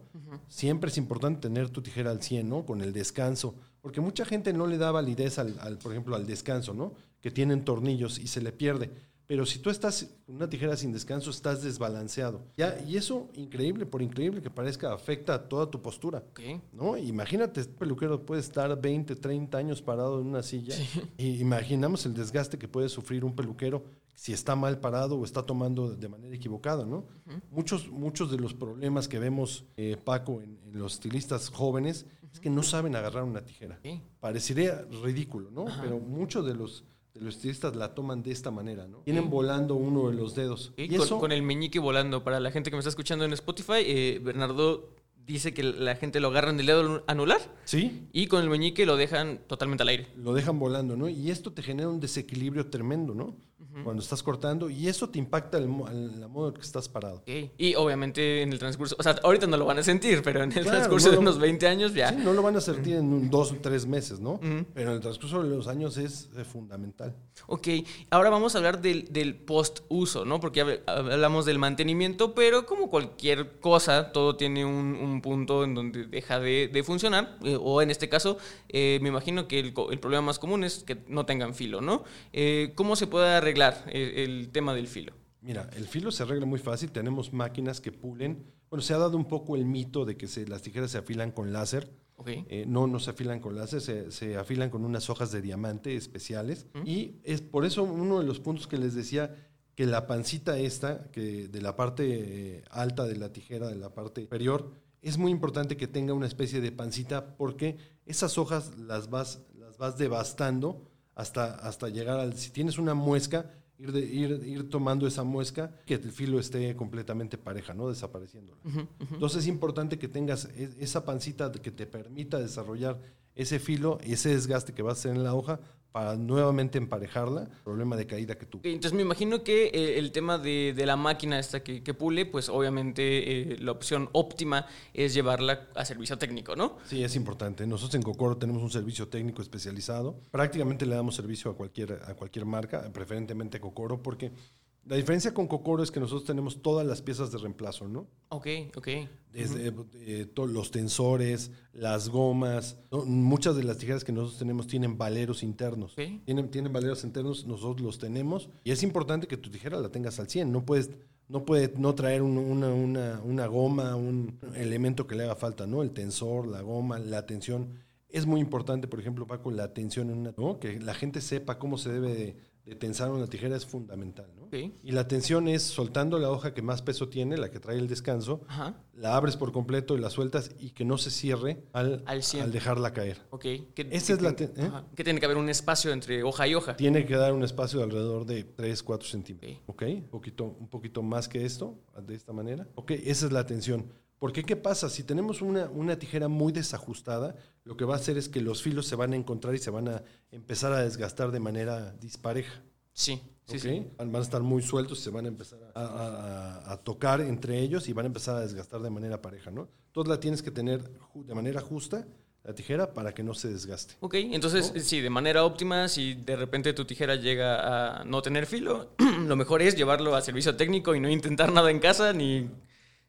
Siempre es importante tener tu tijera al 100, ¿no? Con el descanso, porque mucha gente no le da validez al, al, por ejemplo, al descanso, ¿no? Que tienen tornillos y se le pierde. Pero si tú estás con una tijera sin descanso, estás desbalanceado. ¿ya? Y eso, increíble, por increíble que parezca, afecta a toda tu postura. ¿no? Imagínate, este peluquero puede estar 20, 30 años parado en una silla. (laughs) Y imaginamos el desgaste que puede sufrir un peluquero si está mal parado o está tomando de manera equivocada. ¿no? muchos, muchos de los problemas que vemos, eh, Paco, en, en, los estilistas jóvenes, es que no saben agarrar una tijera. Parecería ridículo, ¿no? Pero muchos de los de los estilistas la toman de esta manera, ¿no? Tienen volando uno de los dedos. Y, Y con, eso, con el meñique volando. Para la gente que me está escuchando en Spotify, eh, Bernardo dice que la gente lo agarran del dedo anular sí, y con el meñique lo dejan totalmente al aire. lo dejan volando, ¿no? Y esto te genera un desequilibrio tremendo, ¿no? Cuando estás cortando y eso te impacta el, al- la modo en que estás parado. Ok. Y obviamente en el transcurso, o sea, ahorita no lo van a sentir, pero en el Claro, transcurso no de lo- unos 20 años ya. Sí, no lo van a sentir en un, dos o tres meses, ¿no? Pero en el transcurso de los años es eh, fundamental. Ok, ahora vamos a hablar del, del post-uso, ¿no? Porque hab- hablamos del mantenimiento, pero como cualquier cosa, todo tiene un, un punto en donde deja de, de funcionar, eh, o en este caso, eh, me imagino que el, el problema más común es que no tengan filo, ¿no? Eh, ¿Cómo se puede arreglar eh, el, tema del filo? Mira, el filo se arregla muy fácil. Tenemos máquinas que pulen. Bueno, se ha dado un poco el mito de que se, las tijeras se afilan con láser. Eh, no, no se afilan con láser, se, se afilan con unas hojas de diamante especiales. Y es por eso uno de los puntos que les decía que la pancita esta, que de la parte eh, alta de la tijera, de la parte superior, es muy importante que tenga una especie de pancita porque esas hojas las vas, las vas devastando hasta, hasta llegar al... Si tienes una muesca, ir, de- ir, ir tomando esa muesca, que el filo esté completamente pareja, ¿no? Desapareciéndola. Entonces es importante que tengas e- esa pancita que te permita desarrollar ese filo, ese desgaste que vas a hacer en la hoja para nuevamente emparejarla, problema de caída que tuvo. Entonces me imagino que eh, el tema de, de la máquina esta que, que pule, pues obviamente eh, la opción óptima es llevarla a servicio técnico, ¿no? Sí, es importante. Nosotros en Cocoro tenemos un servicio técnico especializado. Prácticamente le damos servicio a cualquier, a cualquier marca, preferentemente Cocoro, porque la diferencia con Cocoro es que nosotros tenemos todas las piezas de reemplazo, ¿no? Ok, ok. Desde eh, los tensores, las gomas, ¿no? muchas de las tijeras que nosotros tenemos tienen valeros internos. Ok. Tienen, tienen valeros internos, nosotros los tenemos. Y es importante que tu tijera la tengas al 100. No puedes, no puede no traer un- una, una, una goma, un elemento que le haga falta, ¿no? El tensor, la goma, la tensión. Es muy importante, por ejemplo, Paco, la tensión en una, ¿no? Que la gente sepa cómo se debe de, de tensar una tijera es fundamental, ¿no? Y la tensión es soltando la hoja que más peso tiene, la que trae el descanso, Ajá. la abres por completo y la sueltas y que no se cierre al, Al cien. al dejarla caer. Ok. Que, Esa que es la ¿eh? que tiene que haber un espacio entre hoja y hoja. Tiene que dar un espacio de alrededor de 3, 4 centímetros. ¿Ok? Un, poquito, un poquito más que esto, de esta manera. Ok, esa es la tensión. Porque, ¿qué pasa? Si tenemos una, una tijera muy desajustada, lo que va a hacer es que los filos se van a encontrar y se van a empezar a desgastar de manera dispareja. Sí, sí, ¿ok? sí. Van a estar muy sueltos, se van a empezar a, a- a- tocar entre ellos y van a empezar a desgastar de manera pareja, ¿no? Entonces la tienes que tener de manera justa, la tijera, para que no se desgaste. Ok, entonces, sí, de manera óptima, si de repente tu tijera llega a no tener filo, (clears throat) lo mejor es llevarlo a servicio técnico y no intentar nada en casa, ni,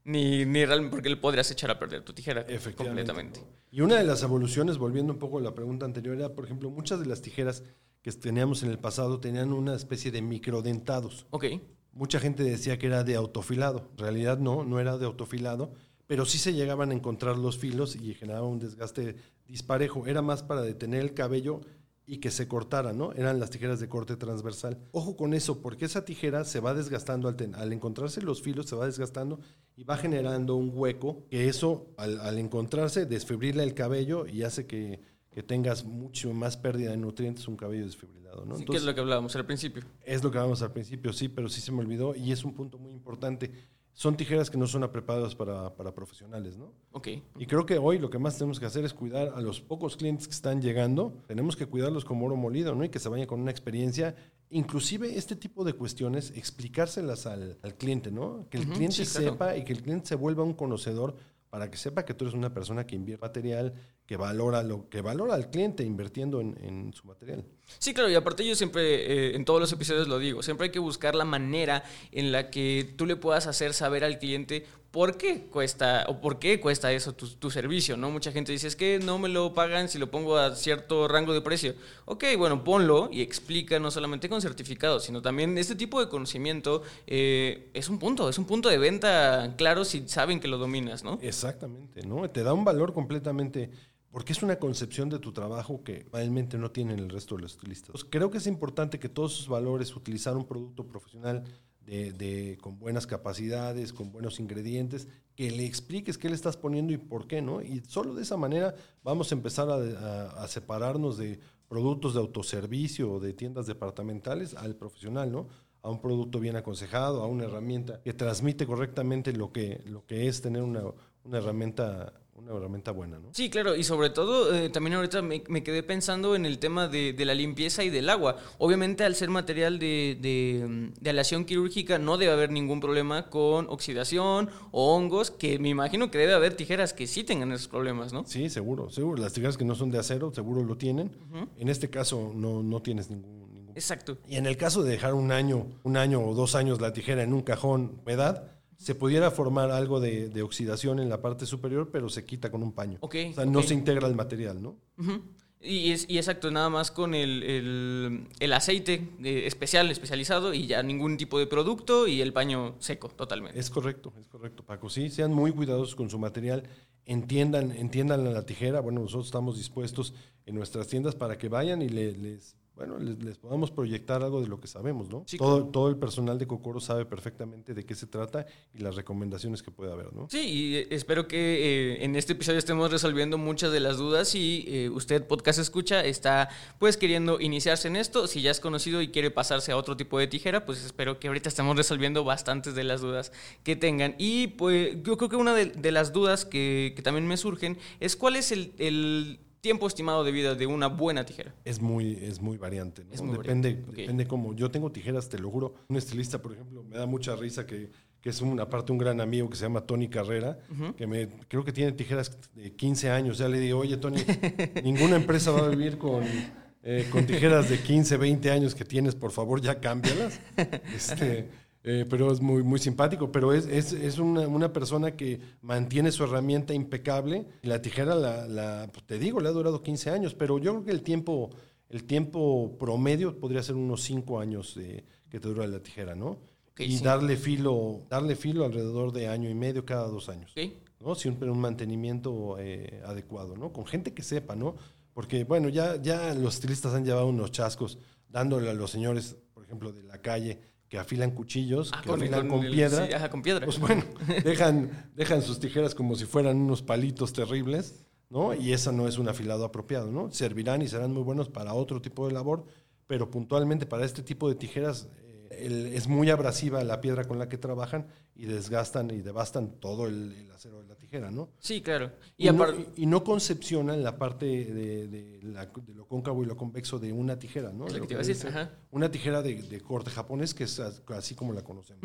ni, ni realmente, porque le podrías echar a perder tu tijera Efectivamente. completamente. Y una de las evoluciones, volviendo un poco a la pregunta anterior, era, por ejemplo, muchas de las tijeras que teníamos en el pasado tenían una especie de microdentados. Ok, Mucha gente decía que era de autofilado. En realidad no, no era de autofilado, pero sí se llegaban a encontrar los filos y generaba un desgaste disparejo. Era más para detener el cabello y que se cortara, ¿no? Eran las tijeras de corte transversal. Ojo con eso, porque esa tijera se va desgastando al, ten- al encontrarse los filos, se va desgastando y va generando un hueco que eso, al, al encontrarse, desfibrila el cabello y hace que, que tengas mucho más pérdida de nutrientes, un cabello desfibrilado, ¿no? sí, que es lo que hablábamos al principio. Es lo que hablamos al principio, sí, pero sí se me olvidó y es un punto muy importante. Son tijeras que no son preparadas para, para profesionales, ¿no? Ok. Y creo que hoy lo que más tenemos que hacer es cuidar a los pocos clientes que están llegando. Tenemos que cuidarlos como oro molido, ¿no? Y que se vayan con una experiencia. Inclusive este tipo de cuestiones, explicárselas al, al cliente, ¿no? Que el cliente sí, claro. sepa y que el cliente se vuelva un conocedor para que sepa que tú eres una persona que invierte material, que valora lo que valora al cliente invirtiendo en, en su material. Sí, claro, y aparte yo siempre, eh, en todos los episodios lo digo, siempre hay que buscar la manera en la que tú le puedas hacer saber al cliente por qué cuesta o por qué cuesta eso tu, tu servicio, ¿no? Mucha gente dice, es que no me lo pagan si lo pongo a cierto rango de precio. Ok, bueno, ponlo y explica no solamente con certificados, sino también este tipo de conocimiento eh, es un punto, es un punto de venta claro si saben que lo dominas, ¿no? Exactamente, ¿no? Te da un valor completamente, porque es una concepción de tu trabajo que realmente no tienen el resto de los estilistas. Pues creo que es importante que todos esos valores, utilizar un producto profesional de, con buenas capacidades, con buenos ingredientes, que le expliques qué le estás poniendo y por qué, ¿no? Y solo de esa manera vamos a empezar a, a- a separarnos de productos de autoservicio o de tiendas departamentales al profesional, ¿no? a un producto bien aconsejado, a una herramienta que transmite correctamente lo que, lo que es tener una, una herramienta una herramienta buena, ¿no? Sí, claro, y sobre todo eh, también ahorita me, me quedé pensando en el tema de, de la limpieza y del agua. Obviamente al ser material de, de, de aleación quirúrgica no debe haber ningún problema con oxidación o hongos, que me imagino que debe haber tijeras que sí tengan esos problemas, ¿no? Sí, seguro, seguro. Las tijeras que no son de acero, seguro lo tienen. En este caso no, no tienes ningún, ningún Exacto. Y en el caso de dejar un año, un año o dos años la tijera en un cajón humedad, se pudiera formar algo de, de oxidación en la parte superior, pero se quita con un paño. Ok, o sea, no se integra el material, ¿no? Y, es, y exacto, nada más con el, el- el aceite eh, especial, especializado y ya ningún tipo de producto y el paño seco totalmente. Es correcto, es correcto, Paco. Sí, sean muy cuidadosos con su material, entiendan, entiendan la tijera. Bueno, nosotros estamos dispuestos en nuestras tiendas para que vayan y le- les, bueno, les, les podamos proyectar algo de lo que sabemos, ¿no? Sí, todo, claro. todo el personal de Cocoro sabe perfectamente de qué se trata y las recomendaciones que puede haber, ¿no? Sí, y eh, espero que eh, en este episodio estemos resolviendo muchas de las dudas y eh, usted, podcast escucha, está pues queriendo iniciarse en esto. Si ya es conocido y quiere pasarse a otro tipo de tijera, pues espero que ahorita estemos resolviendo bastantes de las dudas que tengan. Y pues yo creo que una de, de las dudas que, que también me surgen es cuál es el, el tiempo estimado de vida de una buena tijera. Es muy, es muy variante, ¿no? Es muy depende, variante, ok. depende cómo. Yo tengo tijeras, te lo juro. Un estilista, por ejemplo, me da mucha risa que, que es un, aparte un gran amigo que se llama Tony Carrera, que me creo que tiene tijeras de 15 años. Ya le digo, oye, Tony, ninguna empresa va a vivir con, eh, con tijeras de 15, 20 años que tienes, por favor, ya cámbialas. Este, eh, pero es muy, muy simpático. Pero es, es, es una, una persona que mantiene su herramienta impecable. La tijera, la, la- pues, te digo, le ha durado 15 años, pero yo creo que el tiempo, el tiempo promedio podría ser unos 5 años de- que te dura la tijera, ¿no? Ok, y sí. darle filo, darle filo alrededor de año y medio cada dos años. ¿ok? ¿no? Siempre un mantenimiento eh, adecuado, ¿no? Con gente que sepa, ¿no? Porque, bueno, ya, ya los estilistas han llevado unos chascos dándole a los señores, por ejemplo, de la calle, que afilan cuchillos, Ah, que afilan con piedra. sí, ajá, con piedra. Pues bueno, (laughs) dejan, dejan sus tijeras como si fueran unos palitos terribles, ¿no? Y esa no es un afilado apropiado, ¿no? Servirán y serán muy buenos para otro tipo de labor, pero puntualmente para este tipo de tijeras el- es muy abrasiva la piedra con la que trabajan y desgastan y devastan todo el, el acero de la tijera, ¿no? Sí, claro. Y, Y no, y no concepcionan la parte de, de la- de lo cóncavo y lo convexo de una tijera, ¿no? Lo que decir, ajá. Una tijera de, de corte japonés que es as- así como la conocemos.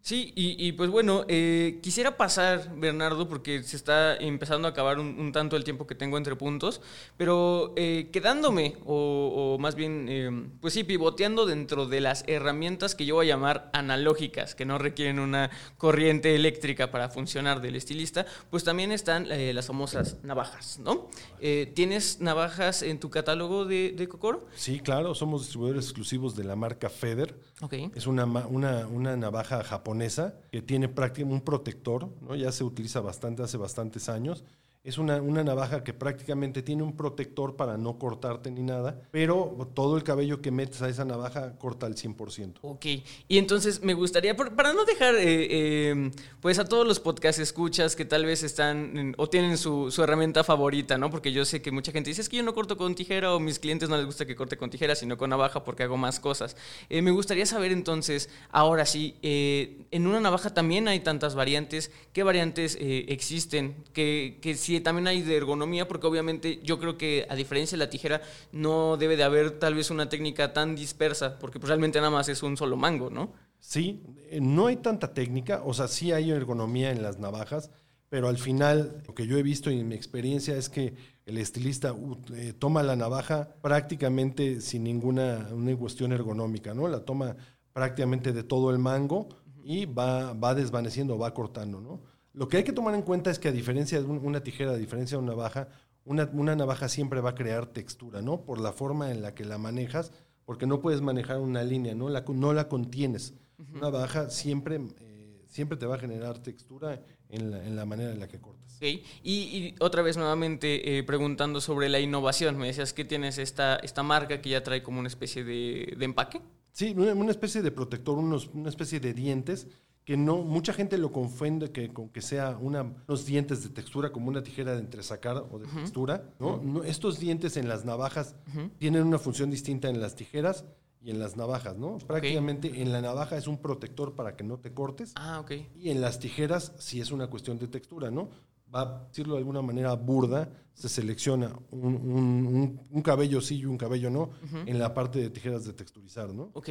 Sí, y, y pues bueno, eh, quisiera pasar, Bernardo, porque se está empezando a acabar un, un tanto el tiempo que tengo entre puntos, pero eh, quedándome, o, o más bien, eh, pues sí, pivoteando dentro de las herramientas que yo voy a llamar analógicas, que no requieren una corriente eléctrica para funcionar del estilista, pues también están eh, las famosas navajas, ¿no? Eh, ¿Tienes navajas en tu catálogo de, de Kokoro? Sí, claro, somos distribuidores exclusivos de la marca Feder. Ok. Es una, una, una navaja japonesa que tiene prácticamente un protector, ¿no? ya se utiliza bastante, hace bastantes años. Es una, una, navaja que prácticamente tiene un protector para no cortarte ni nada, pero todo el cabello que metes a esa navaja corta al 100%. Ok, y entonces me gustaría, para no dejar eh, em, pues a todos los podcast escuchas que tal vez están o tienen su, su, herramienta favorita, ¿no? Porque yo sé que mucha gente dice, es que yo no corto con tijera o mis clientes no les gusta que corte con tijera, sino con navaja porque hago más cosas. Eh, me gustaría saber entonces, ahora sí, eh, en una navaja también hay tantas variantes, ¿qué variantes existen? Que, que si también hay de ergonomía, porque obviamente yo creo que a diferencia de la tijera, no debe de haber tal vez una técnica tan dispersa, porque pues, realmente nada más es un solo mango, ¿no? Sí, eh, no hay tanta técnica, o sea, sí hay ergonomía en las navajas, pero al final lo que yo he visto en mi experiencia es que el estilista eh, toma la navaja prácticamente sin ninguna una cuestión ergonómica, ¿no? La toma prácticamente de todo el mango y va, va desvaneciendo, va cortando, ¿no? Lo que hay que tomar en cuenta es que a diferencia de una tijera, a diferencia de una navaja, una, navaja siempre va a crear textura, ¿no? Por la forma en la que la manejas, porque no puedes manejar una línea, ¿no? La, no la contienes. Una navaja siempre, eh, siempre te va a generar textura en la, manera en la que cortas. Okay. Y, otra vez nuevamente eh, preguntando sobre la innovación, me decías que tienes esta, esta marca que ya trae como una especie de, empaque. Sí, una, especie de protector, unos, una especie de dientes que no, mucha gente lo confunde que, con que sea una, unos dientes de textura como una tijera de entresacar o de textura. ¿no? Estos dientes en las navajas tienen una función distinta en las tijeras y en las navajas, ¿no? Prácticamente en la navaja es un protector para que no te cortes. Ah, ok. Y en las tijeras sí es una cuestión de textura, ¿no? Va a decirlo de alguna manera burda, se selecciona un, un, cabello sí y un cabello no en la parte de tijeras de texturizar, ¿no? Ok.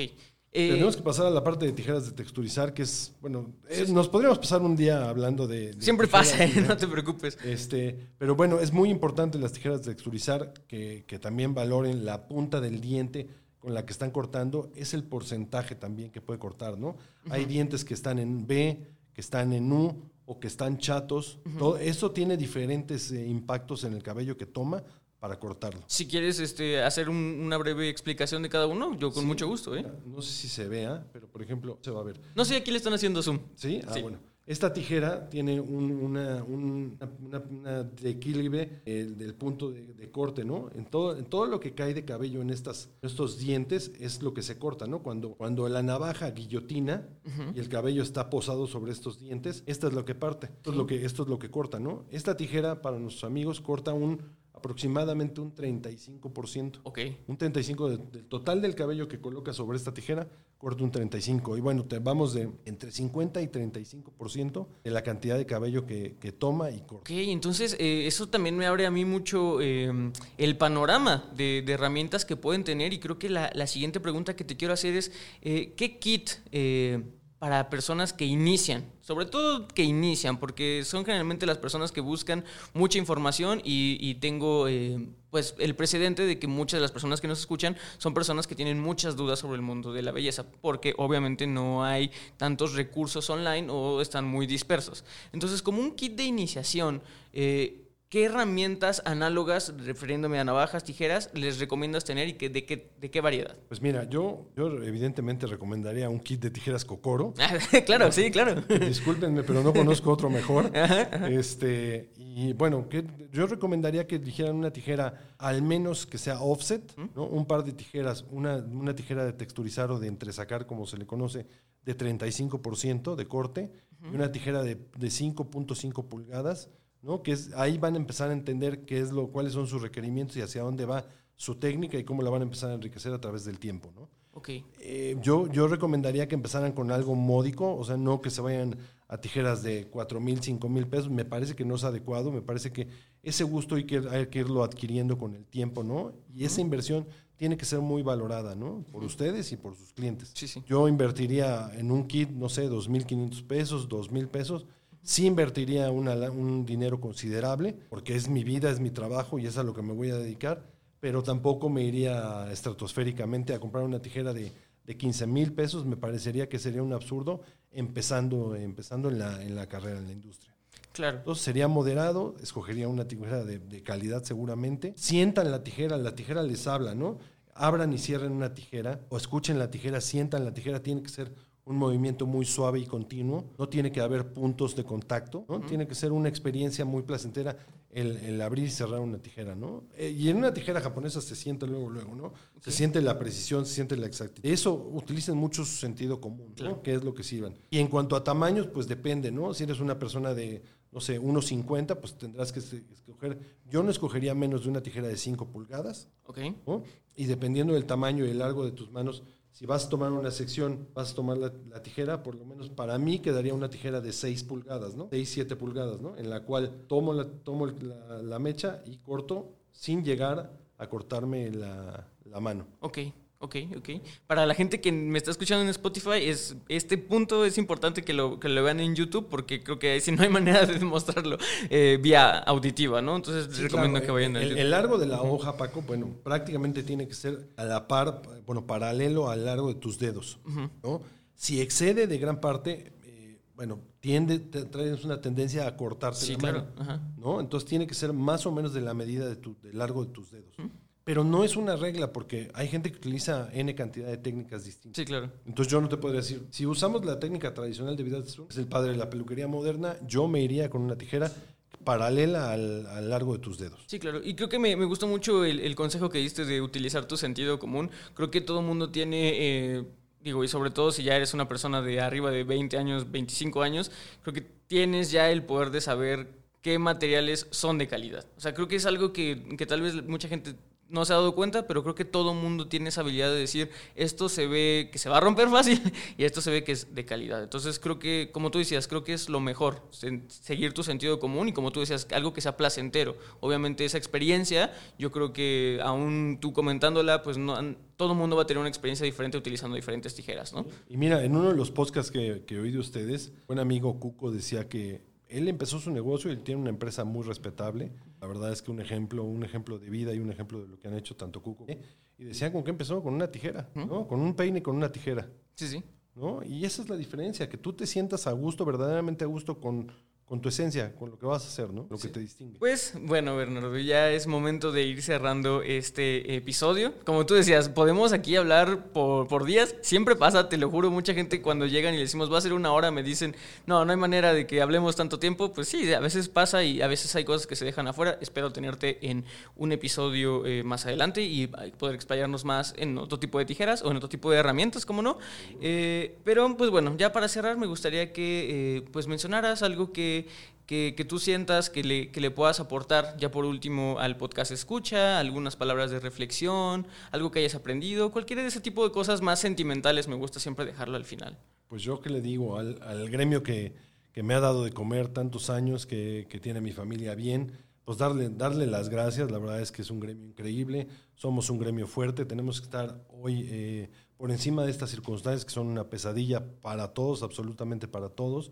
Eh, Tenemos que pasar a la parte de tijeras de texturizar, que es, bueno, nos podríamos pasar un día hablando de... Siempre pasa, ¿eh? (laughs) no te preocupes. Este, pero bueno, es muy importante las tijeras de texturizar que, que, también valoren la punta del diente con la que están cortando, es el porcentaje también que puede cortar, ¿no? Hay dientes que están en B, que están en U o que están chatos. Todo eso tiene diferentes eh, impactos en el cabello que toma para cortarlo. Si quieres este, hacer una breve explicación de cada uno, yo con mucho gusto. ¿eh? No sé si se vea, pero por ejemplo, se va a ver. No sé, aquí le están haciendo zoom. ¿Sí? Ah, bueno. Esta tijera tiene un, una, un equilibrio del punto de, corte, ¿no? En todo, en todo lo que cae de cabello en estas, estos dientes es lo que se corta, ¿no? Cuando, cuando la navaja guillotina y el cabello está posado sobre estos dientes, esta es lo que parte, esto es lo que, esto es lo que corta, ¿no? Esta tijera para nuestros amigos corta un aproximadamente un 35%. Ok. Un 35% del total del cabello que colocas sobre esta tijera, corta un 35%. Y bueno, te vamos de entre 50 y 35% de la cantidad de cabello que, toma y corta. Ok, entonces eh, eso también me abre a mí mucho em, el panorama de, herramientas que pueden tener. Y creo que la, siguiente pregunta que te quiero hacer es, eh, ¿qué kit eh, para personas que inician, sobre todo que inician, porque son generalmente las personas que buscan mucha información y, tengo eh, pues el precedente de que muchas de las personas que nos escuchan son personas que tienen muchas dudas sobre el mundo de la belleza, porque obviamente no hay tantos recursos online o están muy dispersos. Entonces, como un kit de iniciación, eh, ¿Qué herramientas análogas, refiriéndome a navajas, tijeras, les recomiendas tener y que, de, qué, de qué variedad? Pues mira, yo, yo evidentemente recomendaría un kit de tijeras Kokoro. (laughs) claro, sí, claro. Discúlpenme, pero no conozco otro mejor. (laughs) Este, y bueno, que, yo recomendaría que eligieran una tijera al menos que sea offset, ¿no? Un par de tijeras, una, una tijera de texturizar o de entresacar, como se le conoce, de 35% de corte, y una tijera de, de 5.5 pulgadas ¿no? Que es, ahí van a empezar a entender qué es lo, cuáles son sus requerimientos y hacia dónde va su técnica y cómo la van a empezar a enriquecer a través del tiempo, ¿no? Okay. Eh, yo, yo recomendaría que empezaran con algo módico, o sea, no que se vayan a tijeras de 4 mil, 5 mil pesos, me parece que no es adecuado, me parece que ese gusto hay que, hay que irlo adquiriendo con el tiempo, ¿no? Y esa inversión tiene que ser muy valorada, ¿no? Por ustedes y por sus clientes. Sí, sí. Yo invertiría en un kit, no sé, 2.500 pesos, 2.000 pesos, sí invertiría un dinero considerable, porque es mi vida, es mi trabajo y es a lo que me voy a dedicar, pero tampoco me iría estratosféricamente a comprar una tijera de, de 15 mil pesos, me parecería que sería un absurdo empezando, empezando en, la, en la carrera, en la industria. Claro. Entonces sería moderado, escogería una tijera de, de, calidad seguramente. Sientan la tijera, la tijera les habla, ¿no? Abran y cierren una tijera o escuchen la tijera, sientan la tijera, tiene que ser un movimiento muy suave y continuo, no tiene que haber puntos de contacto, ¿no? tiene que ser una experiencia muy placentera el, el abrir y cerrar una tijera, ¿no? Eh, y en una tijera japonesa se siente luego, luego, ¿no? Se siente la precisión, se siente la exactitud. Eso utilizan mucho su sentido común, ¿no? Claro. Que es lo que sirvan. Y en cuanto a tamaños, pues depende, ¿no? Si eres una persona de, no sé, 1,50, pues tendrás que escoger. Yo no escogería menos de una tijera de 5 pulgadas, Ok. ¿no? Y dependiendo del tamaño y el largo de tus manos, si vas a tomar una sección, vas a tomar la, la tijera, por lo menos para mí quedaría una tijera de 6 pulgadas, ¿no? 6, 7 pulgadas, ¿no? En la cual tomo la, tomo la, mecha y corto sin llegar a cortarme la, la mano. Ok, ok, ok. Para la gente que me está escuchando en Spotify, es, este punto es importante que lo, que lo vean en YouTube porque creo que sí no hay (laughs) manera de demostrarlo eh, vía auditiva, ¿no? Entonces Sí, recomiendo claro, que vayan a el, YouTube. el largo de la hoja, Paco, bueno, prácticamente tiene que ser a la par, bueno, paralelo al largo de tus dedos, ¿no? Si excede de gran parte, eh, bueno, tiende, traes una tendencia a cortarte Sí, la claro. mano, Ajá. ¿no? Entonces tiene que ser más o menos de la medida de tu, del largo de tus dedos. Pero no es una regla porque hay gente que utiliza N cantidad de técnicas distintas. Sí, claro. Entonces yo no te podría decir, si usamos la técnica tradicional de Witherspoon, que es el padre de la peluquería moderna, yo me iría con una tijera paralela al, al largo de tus dedos. Sí, claro. Y creo que me, me gustó mucho el, el consejo que diste de utilizar tu sentido común. Creo que todo mundo tiene, eh, digo, y sobre todo si ya eres una persona de arriba de 20 años, 25 años, creo que tienes ya el poder de saber qué materiales son de calidad. O sea, creo que es algo que, que tal vez mucha gente no se ha dado cuenta, pero creo que todo mundo tiene esa habilidad de decir, esto se ve que se va a romper (laughs) fácil y esto se ve que es de calidad. Entonces creo que, como tú decías, creo que es lo mejor, se- seguir tu sentido común y como tú decías, algo que sea placentero. Obviamente esa experiencia, yo creo que aún tú comentándola, pues no, todo mundo va a tener una experiencia diferente utilizando diferentes tijeras, ¿no? Y mira, en uno de los podcasts que, que oí de ustedes, un amigo Cuco decía que él empezó su negocio él tiene una empresa muy respetable. La verdad es que un ejemplo, un ejemplo de vida y un ejemplo de lo que han hecho tanto Cuco. Y decían con qué empezó, con una tijera, ¿no? Con un peine y con una tijera, Sí, sí. ¿no? Y esa es la diferencia, que tú te sientas a gusto, verdaderamente a gusto con, con tu esencia, con lo que vas a hacer, ¿no? Lo que te distingue. Pues bueno, Bernardo, ya es momento de ir cerrando este episodio. Como tú decías, podemos aquí hablar por, por días. Siempre pasa, te lo juro, mucha gente cuando llegan y le decimos va a ser una hora, me dicen, no, no hay manera de que hablemos tanto tiempo. Pues sí, a veces pasa y a veces hay cosas que se dejan afuera. Espero tenerte en un episodio eh, más adelante y poder explayarnos más en otro tipo de tijeras o en otro tipo de herramientas, como no. Eh, pero pues bueno, ya para cerrar me gustaría que eh, pues mencionaras algo que que, que tú sientas que le, que le puedas aportar ya por último al podcast escucha, algunas palabras de reflexión, algo que hayas aprendido, cualquiera de ese tipo de cosas más sentimentales me gusta siempre dejarlo al final. Pues yo que le digo al, gremio que, que me ha dado de comer tantos años, que, que tiene mi familia bien, pues darle, darle las gracias. La verdad es que es un gremio increíble, somos un gremio fuerte, tenemos que estar hoy eh, por encima de estas circunstancias que son una pesadilla para todos, absolutamente para todos.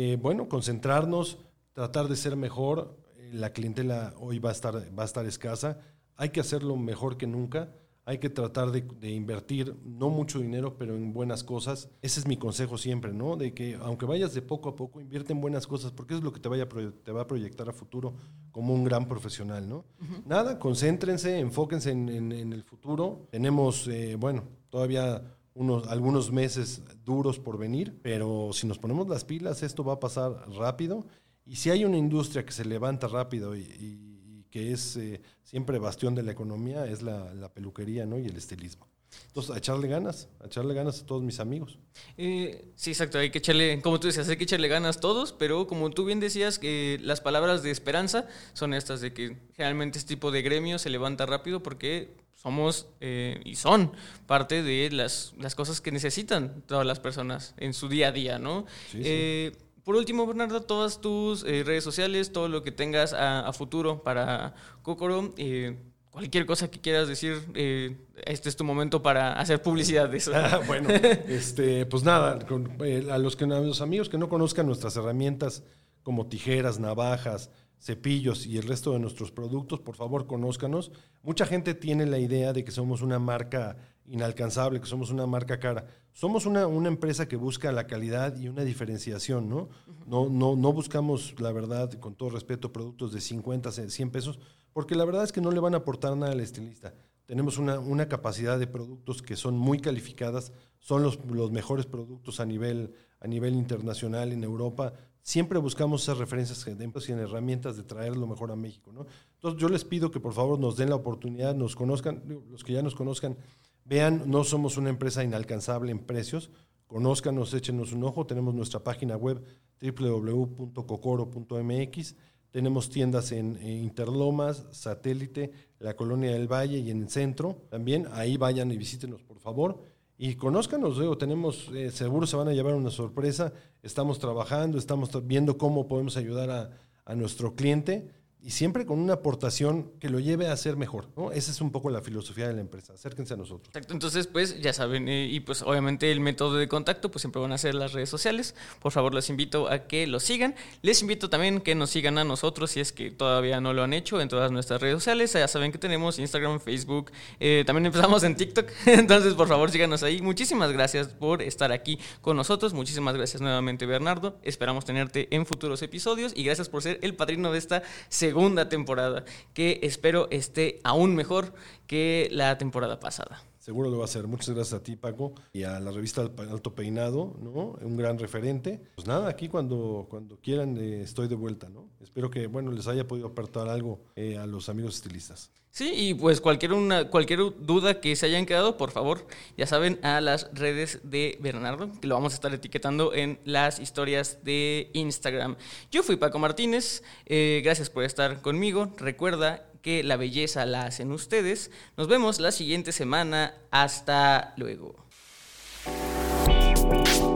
Eh, bueno, concentrarnos, tratar de ser mejor. Eh, La clientela hoy va a estar, va a estar escasa. Hay que hacerlo mejor que nunca. Hay que tratar de, de invertir, no mucho dinero, pero en buenas cosas. Ese es mi consejo siempre, ¿no? De que aunque vayas de poco a poco, invierte en buenas cosas, porque es lo que te, vaya te va a proyectar a futuro como un gran profesional, ¿no? Nada, concéntrense, enfóquense en, en- en el futuro. Tenemos, eh, bueno, todavía unos, algunos meses duros por venir, pero si nos ponemos las pilas, esto va a pasar rápido. Y si hay una industria que se levanta rápido y, que es eh, siempre bastión de la economía, es la, la peluquería ¿no? y el estilismo. Entonces, a echarle ganas, a echarle ganas a todos mis amigos. Eh, sí, exacto, hay que echarle, como tú decías, hay que echarle ganas todos, pero como tú bien decías, que las palabras de esperanza son estas, de que generalmente este tipo de gremio se levanta rápido porque somos eh, y son parte de las, las cosas que necesitan todas las personas en su día a día, ¿no? Sí, sí. Eh, por último, Bernardo, todas tus eh, redes sociales, todo lo que tengas a, a futuro para Kokoro, eh, cualquier cosa que quieras decir, eh, este es tu momento para hacer publicidad de eso. Ah, (laughs) bueno, este, pues nada, con- eh, a, los que, a los amigos que no conozcan nuestras herramientas como tijeras, navajas, cepillos y el resto de nuestros productos, por favor, conózcanos. Mucha gente tiene la idea de que somos una marca inalcanzable, que somos una marca cara. Somos una, una empresa que busca la calidad y una diferenciación, ¿no? No, no, no buscamos, la verdad, con todo respeto, productos de 50, 100 pesos, porque la verdad es que no le van a aportar nada al estilista. Tenemos una, capacidad de productos que son muy calificadas, son los, los mejores productos a nivel, a nivel internacional en Europa, siempre buscamos esas referencias y en herramientas de traer lo mejor a México. ¿no? Entonces yo les pido que por favor nos den la oportunidad, nos conozcan, los que ya nos conozcan, vean, no somos una empresa inalcanzable en precios, conózcanos, échenos un ojo, tenemos nuestra página web www.cocoro.mx, tenemos tiendas en, Interlomas, Satélite, la Colonia del Valle y en el centro. También ahí vayan y visítenos, por favor. Y conózcanos, luego tenemos, eh, seguro se van a llevar una sorpresa. Estamos trabajando, estamos viendo cómo podemos ayudar a, a nuestro cliente y siempre con una aportación que lo lleve a ser mejor. ¿no? Esa es un poco la filosofía de la empresa. Acérquense a nosotros. Entonces, pues ya saben, eh, y pues obviamente el método de contacto, pues siempre van a ser las redes sociales. Por favor, les invito a que los sigan. Les invito también que nos sigan a nosotros si es que todavía no lo han hecho en todas nuestras redes sociales. Ya saben que tenemos Instagram, Facebook, eh, también empezamos en TikTok. (laughs) Entonces, por favor, síganos ahí. Muchísimas gracias por estar aquí con nosotros. Muchísimas gracias nuevamente, Bernardo. Esperamos tenerte en futuros episodios y gracias por ser el padrino de esta segunda temporada, que espero esté aún mejor que la temporada pasada. Seguro lo va a ser. Muchas gracias a ti, Paco, y a la revista Alto Peinado, ¿no? Un gran referente. Pues nada, aquí cuando, cuando quieran eh, estoy de vuelta, ¿no? Espero que, bueno, les haya podido aportar algo eh, a los amigos estilistas. Sí, y pues cualquier, una, cualquier duda que se hayan quedado, por favor, ya saben, a las redes de Bernardo, que lo vamos a estar etiquetando en las historias de Instagram. Yo fui Paco Martínez, eh, gracias por estar conmigo. Recuerda que la belleza la hacen ustedes. Nos vemos la siguiente semana. Hasta luego.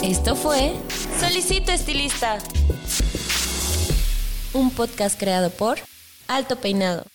Esto fue Solicito Estilista, un podcast creado por Alto Peinado.